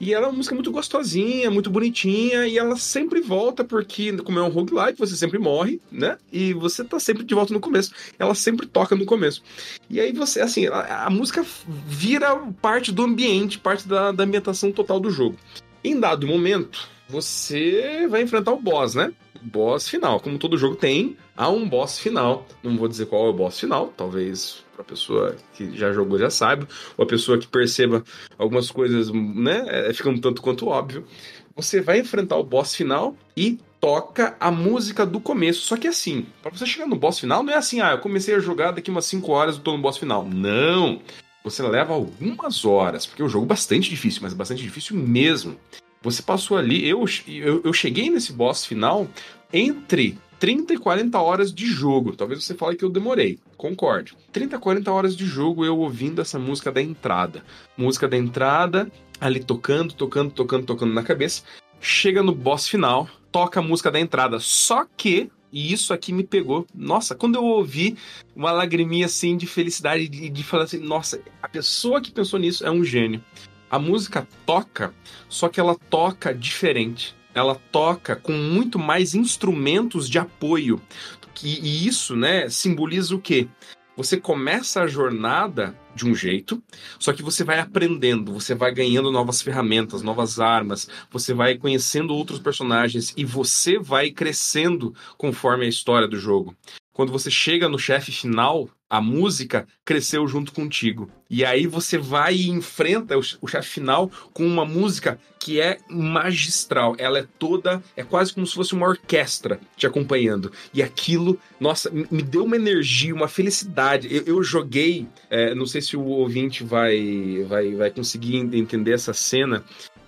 E ela é uma música muito gostosinha, muito bonitinha, e ela sempre volta, porque, como é um roguelike, você sempre morre, né? E você tá sempre de volta no começo. Ela sempre toca no começo. E aí você, assim, a, a música vira parte do ambiente, parte da, da ambientação total do jogo. Em dado momento, você vai enfrentar o boss, né? boss final. Como todo jogo tem, há um boss final. Não vou dizer qual é o boss final, talvez a pessoa que já jogou já saiba, ou a pessoa que perceba algumas coisas, né, é, fica um tanto quanto óbvio. Você vai enfrentar o boss final e toca a música do começo. Só que assim, para você chegar no boss final, não é assim, ah, eu comecei a jogar daqui umas 5 horas eu tô no boss final. Não! Você leva algumas horas, porque é um jogo bastante difícil, mas bastante difícil mesmo. Você passou ali, eu, eu, eu cheguei nesse boss final entre 30 e 40 horas de jogo. Talvez você fale que eu demorei, concordo. 30 40 horas de jogo eu ouvindo essa música da entrada. Música da entrada, ali tocando, tocando, tocando, tocando na cabeça. Chega no boss final, toca a música da entrada. Só que e isso aqui me pegou. Nossa, quando eu ouvi uma lagriminha assim de felicidade, de, de falar assim, nossa, a pessoa que pensou nisso é um gênio. A música toca, só que ela toca diferente ela toca com muito mais instrumentos de apoio. E, isso, né, simboliza o quê? Você começa a jornada de um jeito, só que você vai aprendendo, você vai ganhando novas ferramentas, novas armas, você vai conhecendo outros personagens e você vai crescendo conforme a história do jogo. Quando você chega no chefe final, a música cresceu junto contigo. E aí você vai e enfrenta o, chefe final com uma música que é magistral. Ela é toda, é quase como se fosse uma orquestra te acompanhando. E aquilo, nossa, me deu uma energia, uma felicidade. Eu, eu joguei, é, não sei se o ouvinte vai, vai, vai conseguir entender essa cena.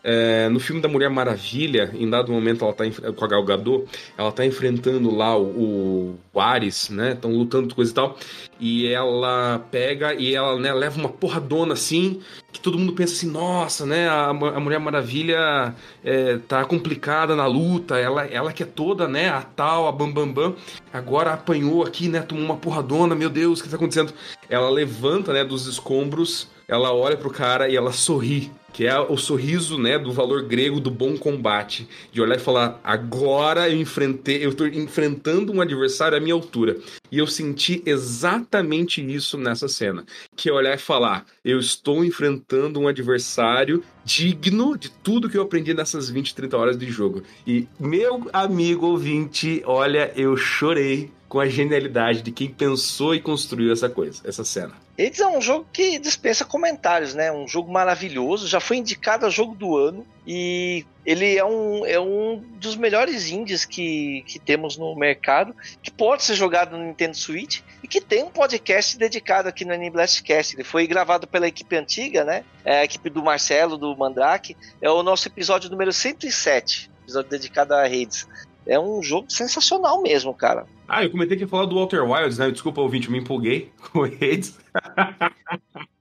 É, no filme da Mulher Maravilha, em dado momento ela tá com a Gal Gadot, ela tá enfrentando lá o, o Ares, né? Estão lutando coisa e tal. E ela pega e ela né, leva uma porradona assim, que todo mundo pensa assim, nossa, né? A, a Mulher Maravilha é, tá complicada na luta, ela, ela que é toda, né? A tal, a Bambambam, bam, bam, agora apanhou aqui, né? Tomou uma porradona, meu Deus, o que tá acontecendo? Ela levanta, né, dos escombros, ela olha pro cara e ela sorri que é o sorriso, né, do valor grego do bom combate, de olhar e falar: agora eu enfrentei, eu estou enfrentando um adversário à minha altura. E eu senti exatamente isso nessa cena, que é olhar e falar: eu estou enfrentando um adversário digno de tudo que eu aprendi nessas 20, 30 horas de jogo. E meu amigo ouvinte, olha, eu chorei com a genialidade de quem pensou e construiu essa coisa, essa cena. Eles é um jogo que dispensa comentários, né? Um jogo maravilhoso, já foi indicado a jogo do ano e ele é um, é um dos melhores indies que, que temos no mercado, que pode ser jogado no Nintendo Switch e que tem um podcast dedicado aqui no Aniblastcast. Ele foi gravado pela equipe antiga, né? É a equipe do Marcelo, do Mandrake. É o nosso episódio número 107, episódio dedicado a redes. É um jogo sensacional mesmo, cara. Ah, eu comentei que ia falar do Walter Wilds, né? Desculpa, ouvinte, me empolguei com eles.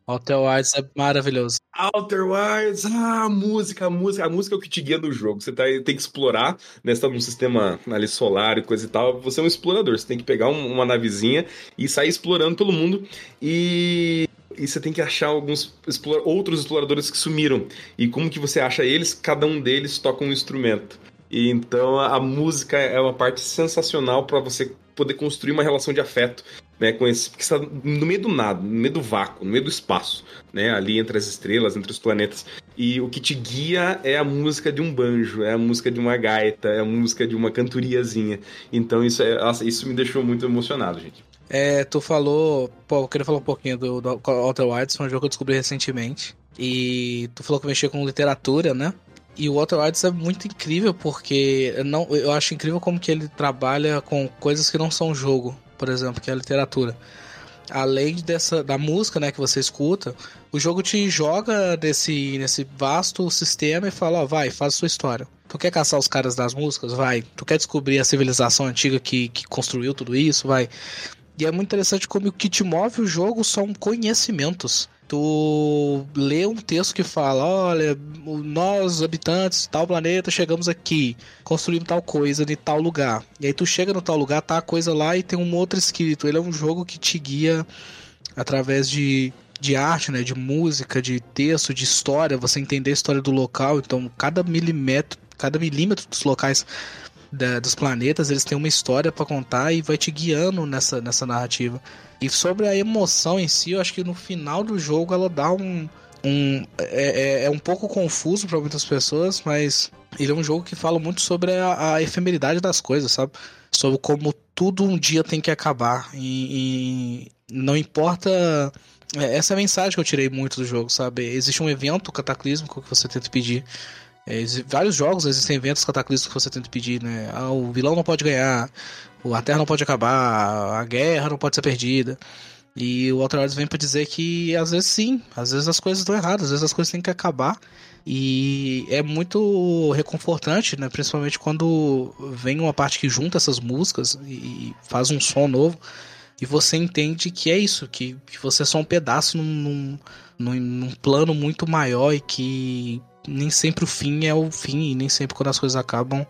Outer Wilds é maravilhoso. Outer Wilds, ah, a música, a música, a música é o que te guia no jogo. Você tá, tem que explorar, né? Você tá num sistema ali solar e coisa e tal. Você é um explorador, você tem que pegar um, uma navezinha e sair explorando pelo mundo. E e você tem que achar alguns outros exploradores que sumiram. E como que você acha eles? Cada um deles toca um instrumento. E então a, música é uma parte sensacional para você poder construir uma relação de afeto né, com esse, porque está no meio do nada, no meio do vácuo, no meio do espaço, né, ali entre as estrelas, entre os planetas. E o que te guia é a música de um banjo, é a música de uma gaita, é a música de uma cantoriazinha. Então isso, é, isso me deixou muito emocionado, gente. É, tu falou. Pô, eu queria falar um pouquinho do, do Outer Wilds, um jogo que eu descobri recentemente. E tu falou que mexia com literatura, né? E o Outer Wilds é muito incrível porque não, eu acho incrível como que ele trabalha com coisas que não são jogo, por exemplo, que é a literatura. Além dessa da música, né, que você escuta, o jogo te joga nesse, nesse vasto sistema e fala, ó, vai, faz a sua história. Tu quer caçar os caras das músicas? Vai. Tu quer descobrir a civilização antiga que, que construiu tudo isso? Vai. E é muito interessante como o que te move o jogo são conhecimentos. Tu lê um texto que fala: olha, nós, habitantes de tal planeta, chegamos aqui, construímos tal coisa em tal lugar. E aí tu chega no tal lugar, tá a coisa lá e tem um outro escrito. Ele é um jogo que te guia através de, de arte, né, de música, de texto, de história, você entender a história do local. Então, cada milímetro, cada milímetro dos locais da, dos planetas, eles têm uma história para contar e vai te guiando nessa, nessa narrativa. E sobre a emoção em si, eu acho que no final do jogo ela dá um. um é, é, é um pouco confuso para muitas pessoas, mas ele é um jogo que fala muito sobre a, a efemeridade das coisas, sabe? Sobre como tudo um dia tem que acabar. E, e não importa. É, essa é a mensagem que eu tirei muito do jogo, sabe? Existe um evento cataclísmico que você tenta pedir é, vários jogos existem eventos cataclísmicos que você tenta pedir, né? Ah, o vilão não pode ganhar, a Terra não pode acabar, a guerra não pode ser perdida. E o Outer Wilds vem para dizer que às vezes sim, às vezes as coisas estão erradas, às vezes as coisas têm que acabar. E é muito reconfortante, né? Principalmente quando vem uma parte que junta essas músicas e faz um som novo. E você entende que é isso, que, que você é só um pedaço num, num, num plano muito maior e que nem sempre o fim é o fim e nem sempre quando as coisas acabam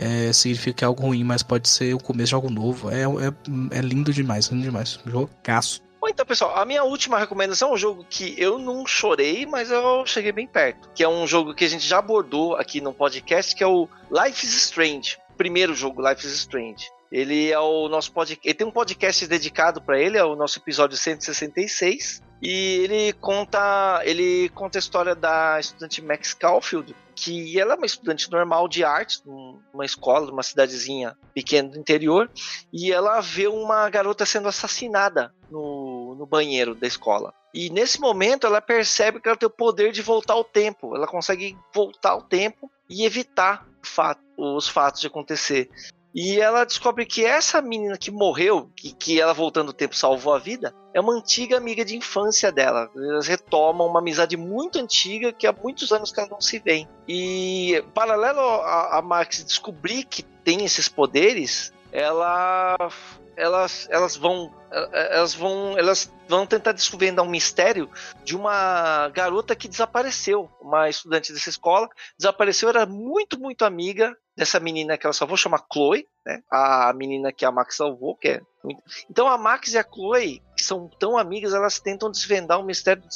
é, significa que é algo ruim, mas pode ser o começo de algo novo. É, é, é lindo demais, lindo demais. Jogaço. Bom, então, pessoal, a minha última recomendação é um jogo que eu não chorei, mas eu cheguei bem perto. Que é um jogo que a gente já abordou aqui no podcast, que é o Life is Strange. Primeiro jogo, Life is Strange. Ele é o nosso podcast. Ele tem um podcast dedicado para ele, é o nosso episódio 166. E ele conta, ele conta a história da estudante Max Caulfield, que ela é uma estudante normal de arte, numa escola, numa cidadezinha pequena do interior, e ela vê uma garota sendo assassinada no, no banheiro da escola. E nesse momento ela percebe que ela tem o poder de voltar ao tempo. Ela consegue voltar ao tempo e evitar fato, os fatos de acontecer. E ela descobre que essa menina que morreu, que, que ela voltando o tempo salvou a vida, é uma antiga amiga de infância dela. Elas retomam uma amizade muito antiga que há muitos anos que elas não se veem. E paralelo a, a Max descobrir que tem esses poderes, ela elas, elas vão elas vão elas vão tentar desvendar um mistério de uma garota que desapareceu, uma estudante dessa escola, desapareceu, era muito muito amiga dessa menina que ela salvou, chama Chloe, né? A menina que a Max salvou, que é. Então a Max e a Chloe, que são tão amigas, elas tentam desvendar o mistério do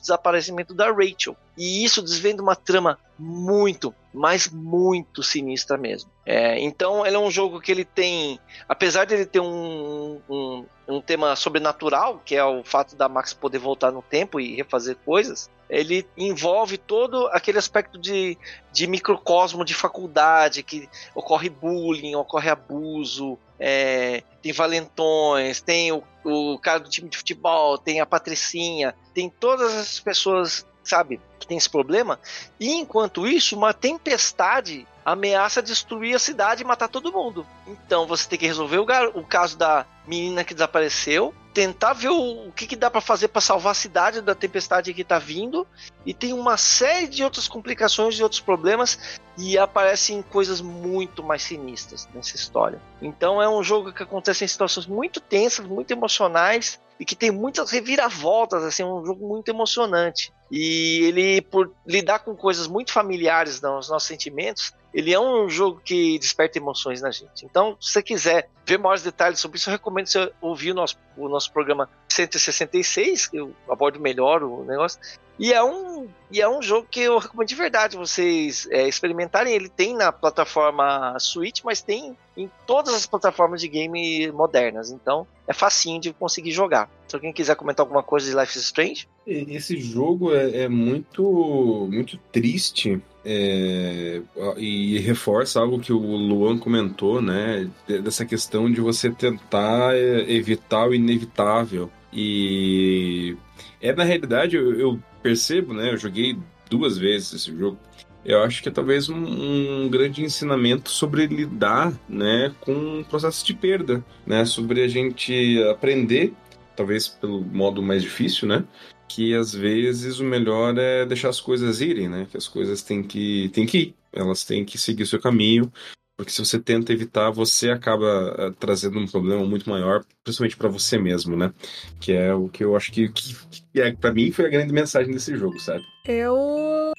desaparecimento da Rachel. E isso desvenda uma trama muito, mas muito sinistra mesmo. É, então ele é um jogo que ele tem, apesar de ele ter um, um, um tema sobrenatural, que é o fato da Max poder voltar no tempo e refazer coisas, ele envolve todo aquele aspecto de, de microcosmo de faculdade, que ocorre bullying, ocorre abuso, é, tem valentões, tem o, o cara do time de futebol, tem a patricinha, tem todas essas pessoas, sabe, que tem esse problema. E enquanto isso, uma tempestade ameaça destruir a cidade e matar todo mundo. Então você tem que resolver o, o caso da menina que desapareceu, tentar ver o, o que, que dá para fazer para salvar a cidade da tempestade que tá vindo, e tem uma série de outras complicações e outros problemas, e aparecem coisas muito mais sinistras nessa história. Então é um jogo que acontece em situações muito tensas, muito emocionais, e que tem muitas reviravoltas, assim, é um jogo muito emocionante. E ele, por lidar com coisas muito familiares nos nossos sentimentos, ele é um jogo que desperta emoções na gente. Então, se você quiser ver maiores detalhes sobre isso, eu recomendo você ouvir o nosso, o nosso programa 166, que eu abordo melhor o negócio. E é um, e é um jogo que eu recomendo de verdade vocês é, experimentarem. Ele tem na plataforma Switch, mas tem em todas as plataformas de game modernas. Então é facinho de conseguir jogar. Se alguém quiser comentar alguma coisa de Life is Strange. Esse jogo é, é muito, muito triste é, e reforça algo que o Luan comentou, né? Dessa questão de você tentar é, evitar o inevitável. E é na realidade, eu, eu percebo, né? Eu joguei duas vezes esse jogo. Eu acho que é talvez um, um, grande ensinamento sobre lidar, né, com o processo de perda, né, sobre a gente aprender, talvez pelo modo mais difícil, né, que às vezes o melhor é deixar as coisas irem, né? Que as coisas têm que, têm que ir, elas têm que seguir o seu caminho, porque se você tenta evitar, você acaba uh, trazendo um problema muito maior, principalmente para você mesmo, né? Que é o que eu acho que, que, que é, para mim foi a grande mensagem desse jogo, sabe? Eu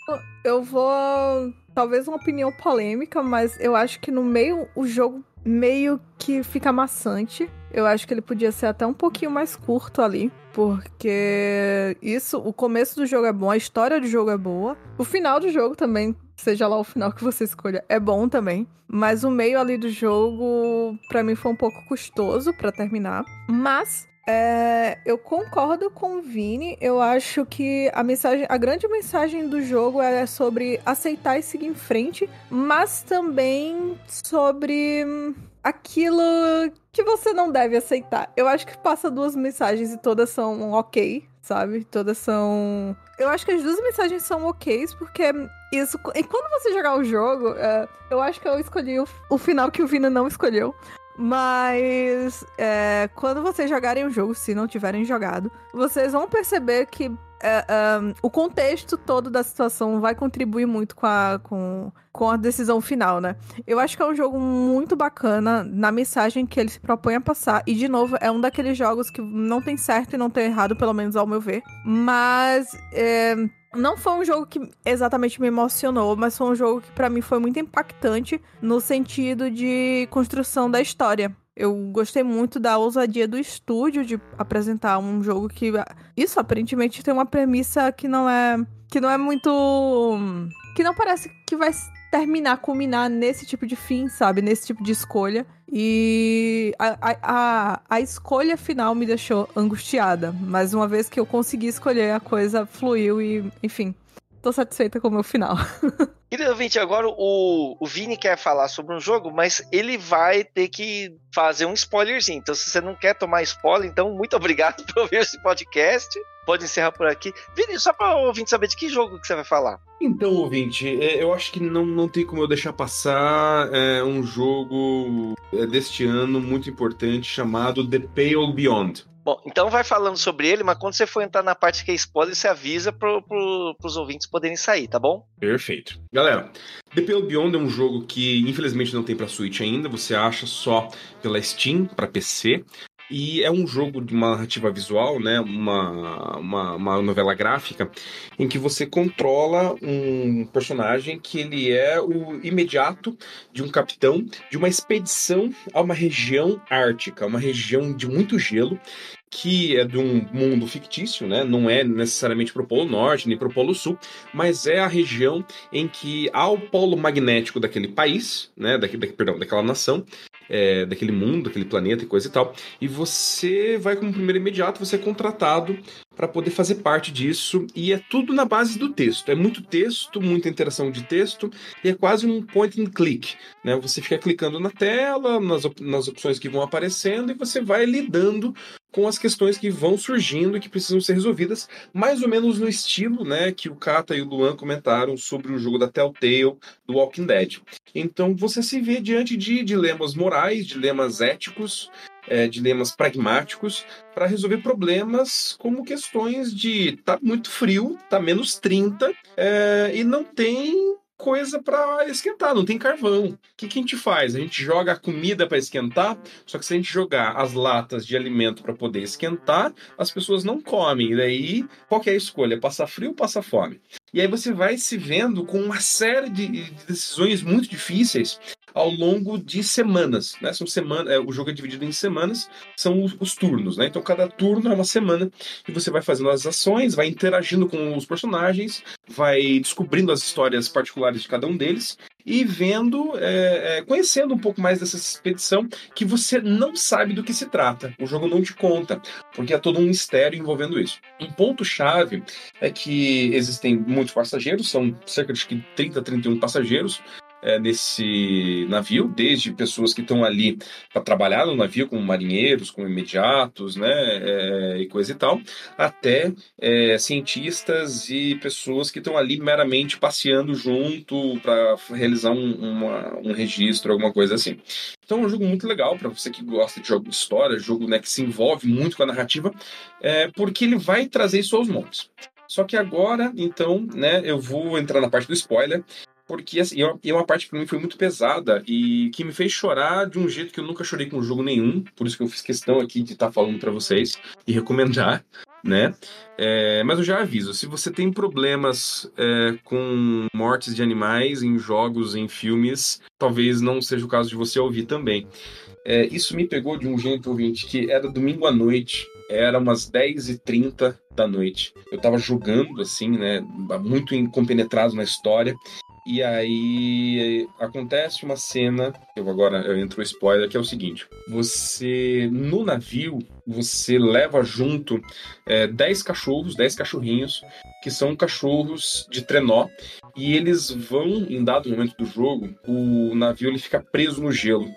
eu vou talvez uma opinião polêmica, mas eu acho que no meio o jogo meio que fica maçante. Eu acho que ele podia ser até um pouquinho mais curto ali, porque isso, o começo do jogo é bom, a história do jogo é boa, o final do jogo também, seja lá o final que você escolha, é bom também, mas o meio ali do jogo para mim foi um pouco custoso para terminar, mas é, eu concordo com o Vini. Eu acho que a mensagem, a grande mensagem do jogo é sobre aceitar e seguir em frente, mas também sobre aquilo que você não deve aceitar. Eu acho que passa duas mensagens e todas são ok, sabe? Todas são. Eu acho que as duas mensagens são ok, porque isso. E quando você jogar o jogo, é, eu acho que eu escolhi o, o final que o Vini não escolheu. Mas é, quando vocês jogarem o jogo, se não tiverem jogado, vocês vão perceber que é, um, o contexto todo da situação vai contribuir muito com a, com, com a decisão final, né? Eu acho que é um jogo muito bacana na mensagem que ele se propõe a passar. E, de novo, é um daqueles jogos que não tem certo e não tem errado, pelo menos ao meu ver. Mas. É, não foi um jogo que exatamente me emocionou, mas foi um jogo que para mim foi muito impactante no sentido de construção da história. Eu gostei muito da ousadia do estúdio de apresentar um jogo que isso aparentemente tem uma premissa que não é que não é muito que não parece que vai terminar, culminar nesse tipo de fim, sabe? Nesse tipo de escolha. E a, a, a, escolha final me deixou angustiada. Mas uma vez que eu consegui escolher, a coisa fluiu e, enfim, tô satisfeita com o meu final. Querido ouvinte, agora o, o Vini quer falar sobre um jogo, mas ele vai ter que fazer um spoilerzinho. Então, se você não quer tomar spoiler, então muito obrigado por ouvir esse podcast. Pode encerrar por aqui. Vini, só para o ouvinte saber de que jogo que você vai falar. Então, ouvinte, é, eu acho que não, não tem como eu deixar passar é, um jogo é, deste ano muito importante chamado The Pale Beyond. Bom, então vai falando sobre ele, mas quando você for entrar na parte que é spoiler, você avisa pro, pro, pros ouvintes poderem sair, tá bom? Perfeito. Galera, The Pale Beyond é um jogo que infelizmente não tem para Switch ainda, você acha só pela Steam para PC. E é um jogo de uma narrativa visual, né? Uma, uma, uma, novela gráfica, em que você controla um personagem que ele é o imediato de um capitão de uma expedição a uma região ártica, uma região de muito gelo, que é de um mundo fictício, né? Não é necessariamente para o Polo Norte nem para o Polo Sul, mas é a região em que há o polo magnético daquele país, né? Daquele, perdão, daquela nação, é, daquele mundo, daquele planeta e coisa e tal. E você vai como primeiro imediato, você é contratado para poder fazer parte disso e é tudo na base do texto. É muito texto, muita interação de texto e é quase um point and click, né? Você fica clicando na tela, nas, op nas opções que vão aparecendo e você vai lidando com as questões que vão surgindo e que precisam ser resolvidas, mais ou menos no estilo, né, que o Kata e o Luan comentaram sobre o jogo da Telltale do Walking Dead. Então você se vê diante de dilemas morais, dilemas éticos, é, dilemas pragmáticos para resolver problemas como questões de tá muito frio, tá menos 30 é, e não tem coisa para esquentar, não tem carvão. O que, que a gente faz? A gente joga a comida para esquentar, só que se a gente jogar as latas de alimento para poder esquentar, as pessoas não comem. E daí, qual é a escolha? Passar frio ou passar fome? E aí você vai se vendo com uma série de decisões muito difíceis ao longo de semanas. Né? São semana, é, o jogo é dividido em semanas, são os, os, turnos. Né? Então cada turno é uma semana e você vai fazendo as ações, vai interagindo com os personagens, vai descobrindo as histórias particulares de cada um deles e vendo, é, é, conhecendo um pouco mais dessa expedição que você não sabe do que se trata. O jogo não te conta, porque é todo um mistério envolvendo isso. Um ponto-chave é que existem muitos passageiros, são cerca de 30, 31 passageiros, é, nesse navio, desde pessoas que estão ali para trabalhar no navio, como marinheiros, como imediatos, né, é, e coisa e tal, até é, cientistas e pessoas que estão ali meramente passeando junto para realizar um, uma, um registro, alguma coisa assim. Então é um jogo muito legal para você que gosta de jogo de história, jogo né, que se envolve muito com a narrativa, é, porque ele vai trazer isso aos montes. Só que agora, então, né, eu vou entrar na parte do spoiler porque assim, é uma parte para mim foi muito pesada e que me fez chorar de um jeito que eu nunca chorei com jogo nenhum, por isso que eu fiz questão aqui de estar tá falando para vocês e recomendar, né? É, mas eu já aviso, se você tem problemas é, com mortes de animais em jogos, em filmes, talvez não seja o caso de você ouvir também. É, isso me pegou de um jeito, ouvinte, que era domingo à noite, era umas 10h30 da noite. Eu tava jogando, assim, né? Muito compenetrado na história. E aí acontece uma cena, eu agora eu entro o spoiler, que é o seguinte: você no navio você leva junto é, 10 cachorros, 10 cachorrinhos, que são cachorros de trenó, e eles vão, em dado momento do jogo, o navio ele fica preso no gelo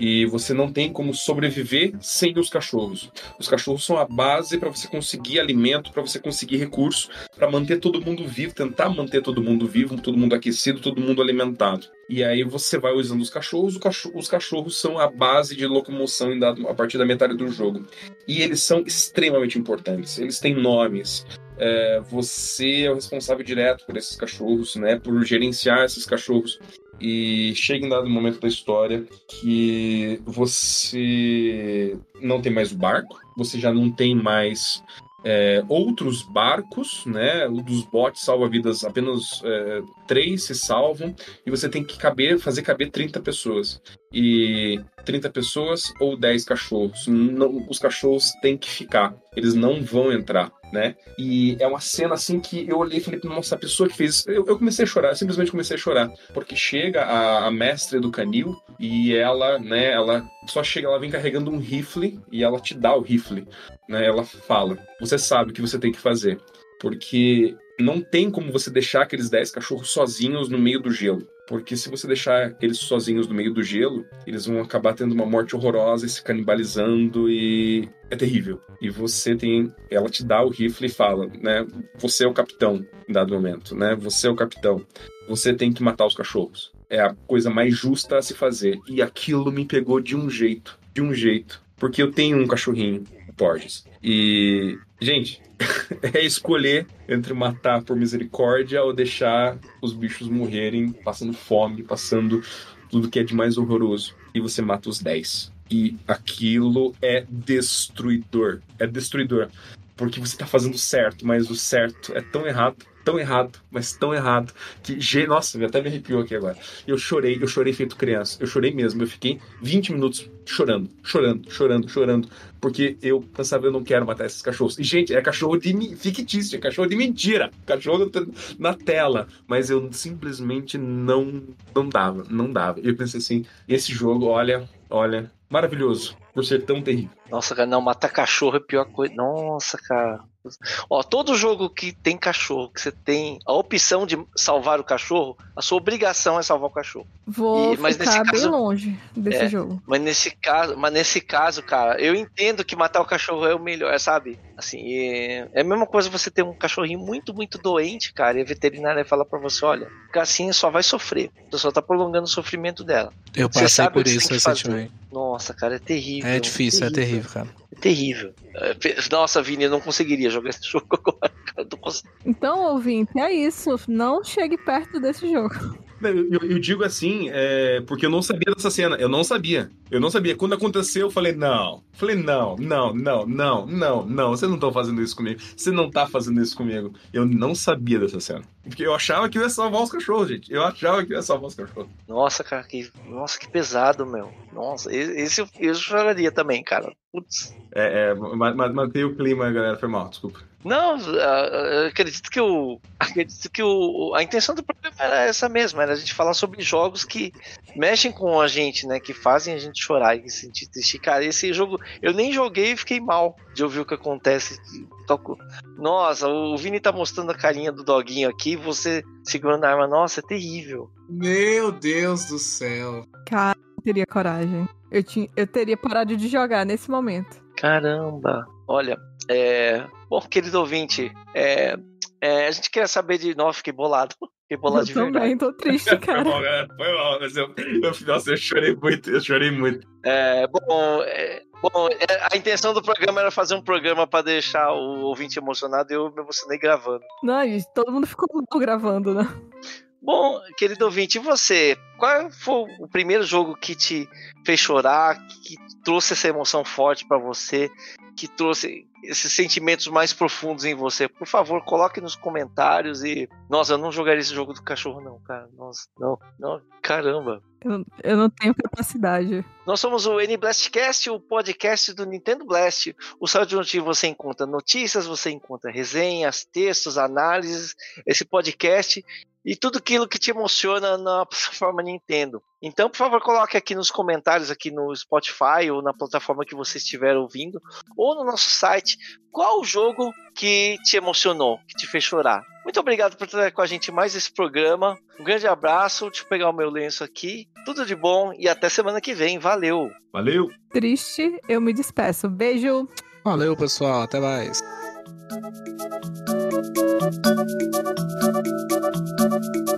e você não tem como sobreviver sem os cachorros. Os cachorros são a base para você conseguir alimento, para você conseguir recurso, para manter todo mundo vivo, tentar manter todo mundo vivo, todo mundo aquecido, todo mundo alimentado. E aí você vai usando os cachorros, os cachorros são a base de locomoção a partir da metade do jogo. E eles são extremamente importantes. Eles têm nomes, é, você é o responsável direto por esses cachorros, né? Por gerenciar esses cachorros. E chega em dado momento da história que você não tem mais o barco, você já não tem mais é, outros barcos, né? O dos botes salva-vidas, apenas é, três se salvam, e você tem que caber, fazer caber 30 pessoas. E 30 pessoas ou 10 cachorros. Não, os cachorros têm que ficar, eles não vão entrar, né? E é uma cena assim que eu olhei e falei, nossa, a pessoa que fez. Eu, eu comecei a chorar, simplesmente comecei a chorar. Porque chega a, a mestre do canil e ela, né, ela só chega, ela vem carregando um rifle e ela te dá o rifle, né? Ela fala: Você sabe o que você tem que fazer. Porque não tem como você deixar aqueles 10 cachorros sozinhos no meio do gelo. Porque se você deixar eles sozinhos no meio do gelo, eles vão acabar tendo uma morte horrorosa e se canibalizando e é terrível. E você tem, ela te dá o rifle e fala, né, você é o capitão em dado momento, né? Você é o capitão. Você tem que matar os cachorros. É a coisa mais justa a se fazer. E aquilo me pegou de um jeito, de um jeito, porque eu tenho um cachorrinho, o Porges. E, gente, é escolher entre matar por misericórdia ou deixar os bichos morrerem passando fome, passando tudo que é de mais horroroso. E você mata os 10. E aquilo é destruidor. É destruidor. Porque você tá fazendo certo, mas o certo é tão errado tão errado, mas tão errado, que, nossa, até me arrepiou aqui agora. Eu chorei, eu chorei feito criança. Eu chorei mesmo. Eu fiquei 20 minutos chorando, chorando, chorando, chorando, porque eu pensava, eu não quero matar esses cachorros. E, gente, é cachorro de fictício, é cachorro de mentira, cachorro na tela, mas eu simplesmente não, não dava, não dava. Eu pensei assim, esse jogo, olha, olha, maravilhoso, por ser tão terrível. Nossa, cara, não, matar cachorro é a pior coisa. Nossa, cara. Ó, todo jogo que tem cachorro, que você tem a opção de salvar o cachorro, a sua obrigação é salvar o cachorro. Vou E- mas ficar nesse bem caso- longe desse É. jogo. Mas nesse caso, mas nesse caso, cara, eu entendo que matar o cachorro é o melhor, sabe? Assim, é, é a mesma coisa você ter um cachorrinho muito, muito doente, cara, e a veterinária fala pra você, olha, ficar assim só vai sofrer. Você só tá prolongando o sofrimento dela. Eu Você passei por isso recentemente. Nossa, cara, é terrível. É difícil, é terrível, cara. É terrível. É, Nossa, Vini, eu não conseguiria jogar esse jogo agora. Então, ouvinte, é isso. Não chegue perto desse jogo. Eu, eu- digo assim, é, porque eu não sabia dessa cena. Eu não sabia. Eu não sabia. Quando aconteceu, eu falei, não. Falei, não, não, não, não, não, não. Vocês não estão fazendo isso comigo. Você não tá fazendo isso comigo. Eu não sabia dessa cena. Porque eu achava que eu ia salvar os cachorros, gente. Eu achava que eu ia salvar os cachorros. Nossa, cara, que, nossa, que pesado, meu. Nossa, esse eu, eu choraria também, cara. Putz. É, é ma- ma- mantei o clima, galera. Foi mal, desculpa. Não, ah, eu acredito que o. Acredito que o. A intenção do programa era essa mesmo, era a gente falar sobre jogos que mexem com a gente, né? Que fazem a gente chorar e se sentir triste. Cara, esse jogo eu nem joguei e fiquei mal de ouvir o que acontece. Nossa, o Vini tá mostrando a carinha do doguinho aqui, você segurando a arma. Nossa, é terrível. Meu Deus do céu. Cara, não teria coragem. Eu, tinha, eu teria parado de jogar nesse momento. Caramba! Olha, é. Bom, querido ouvinte, é. é, a gente quer saber de. Nossa, fiquei bolado. Fiquei bolado eu de verdade. também tô triste, Foi cara. mal, galera. Foi mal. Mas eu, eu, nossa, eu chorei muito. Eu chorei muito. É, bom, é, bom é, a intenção do programa era fazer um programa pra deixar o ouvinte emocionado e eu me emocionei gravando. Não, gente, todo mundo ficou mal gravando, né? Bom, querido ouvinte, e você? Qual foi o primeiro jogo que te fez chorar, que trouxe essa emoção forte pra você, que trouxe esses sentimentos mais profundos em você? Por favor, coloque nos comentários e. Nossa, eu não jogaria esse jogo do cachorro, não, cara. Nossa, não, não, caramba. Eu, eu não tenho capacidade. Nós somos o N Blastcast, o podcast do Nintendo Blast. O site onde você encontra notícias, você encontra resenhas, textos, análises, esse podcast e tudo aquilo que te emociona na plataforma Nintendo. Então, por favor, coloque aqui nos comentários aqui no Spotify ou na plataforma que você estiver ouvindo, ou no nosso site, qual o jogo que te emocionou, que te fez chorar. Muito obrigado por estar com a gente em mais esse programa. Um grande abraço. Deixa eu pegar o meu lenço aqui. Tudo de bom e até semana que vem. Valeu! Valeu. Triste, eu me despeço. Beijo. Valeu, pessoal. Até mais. Thank you.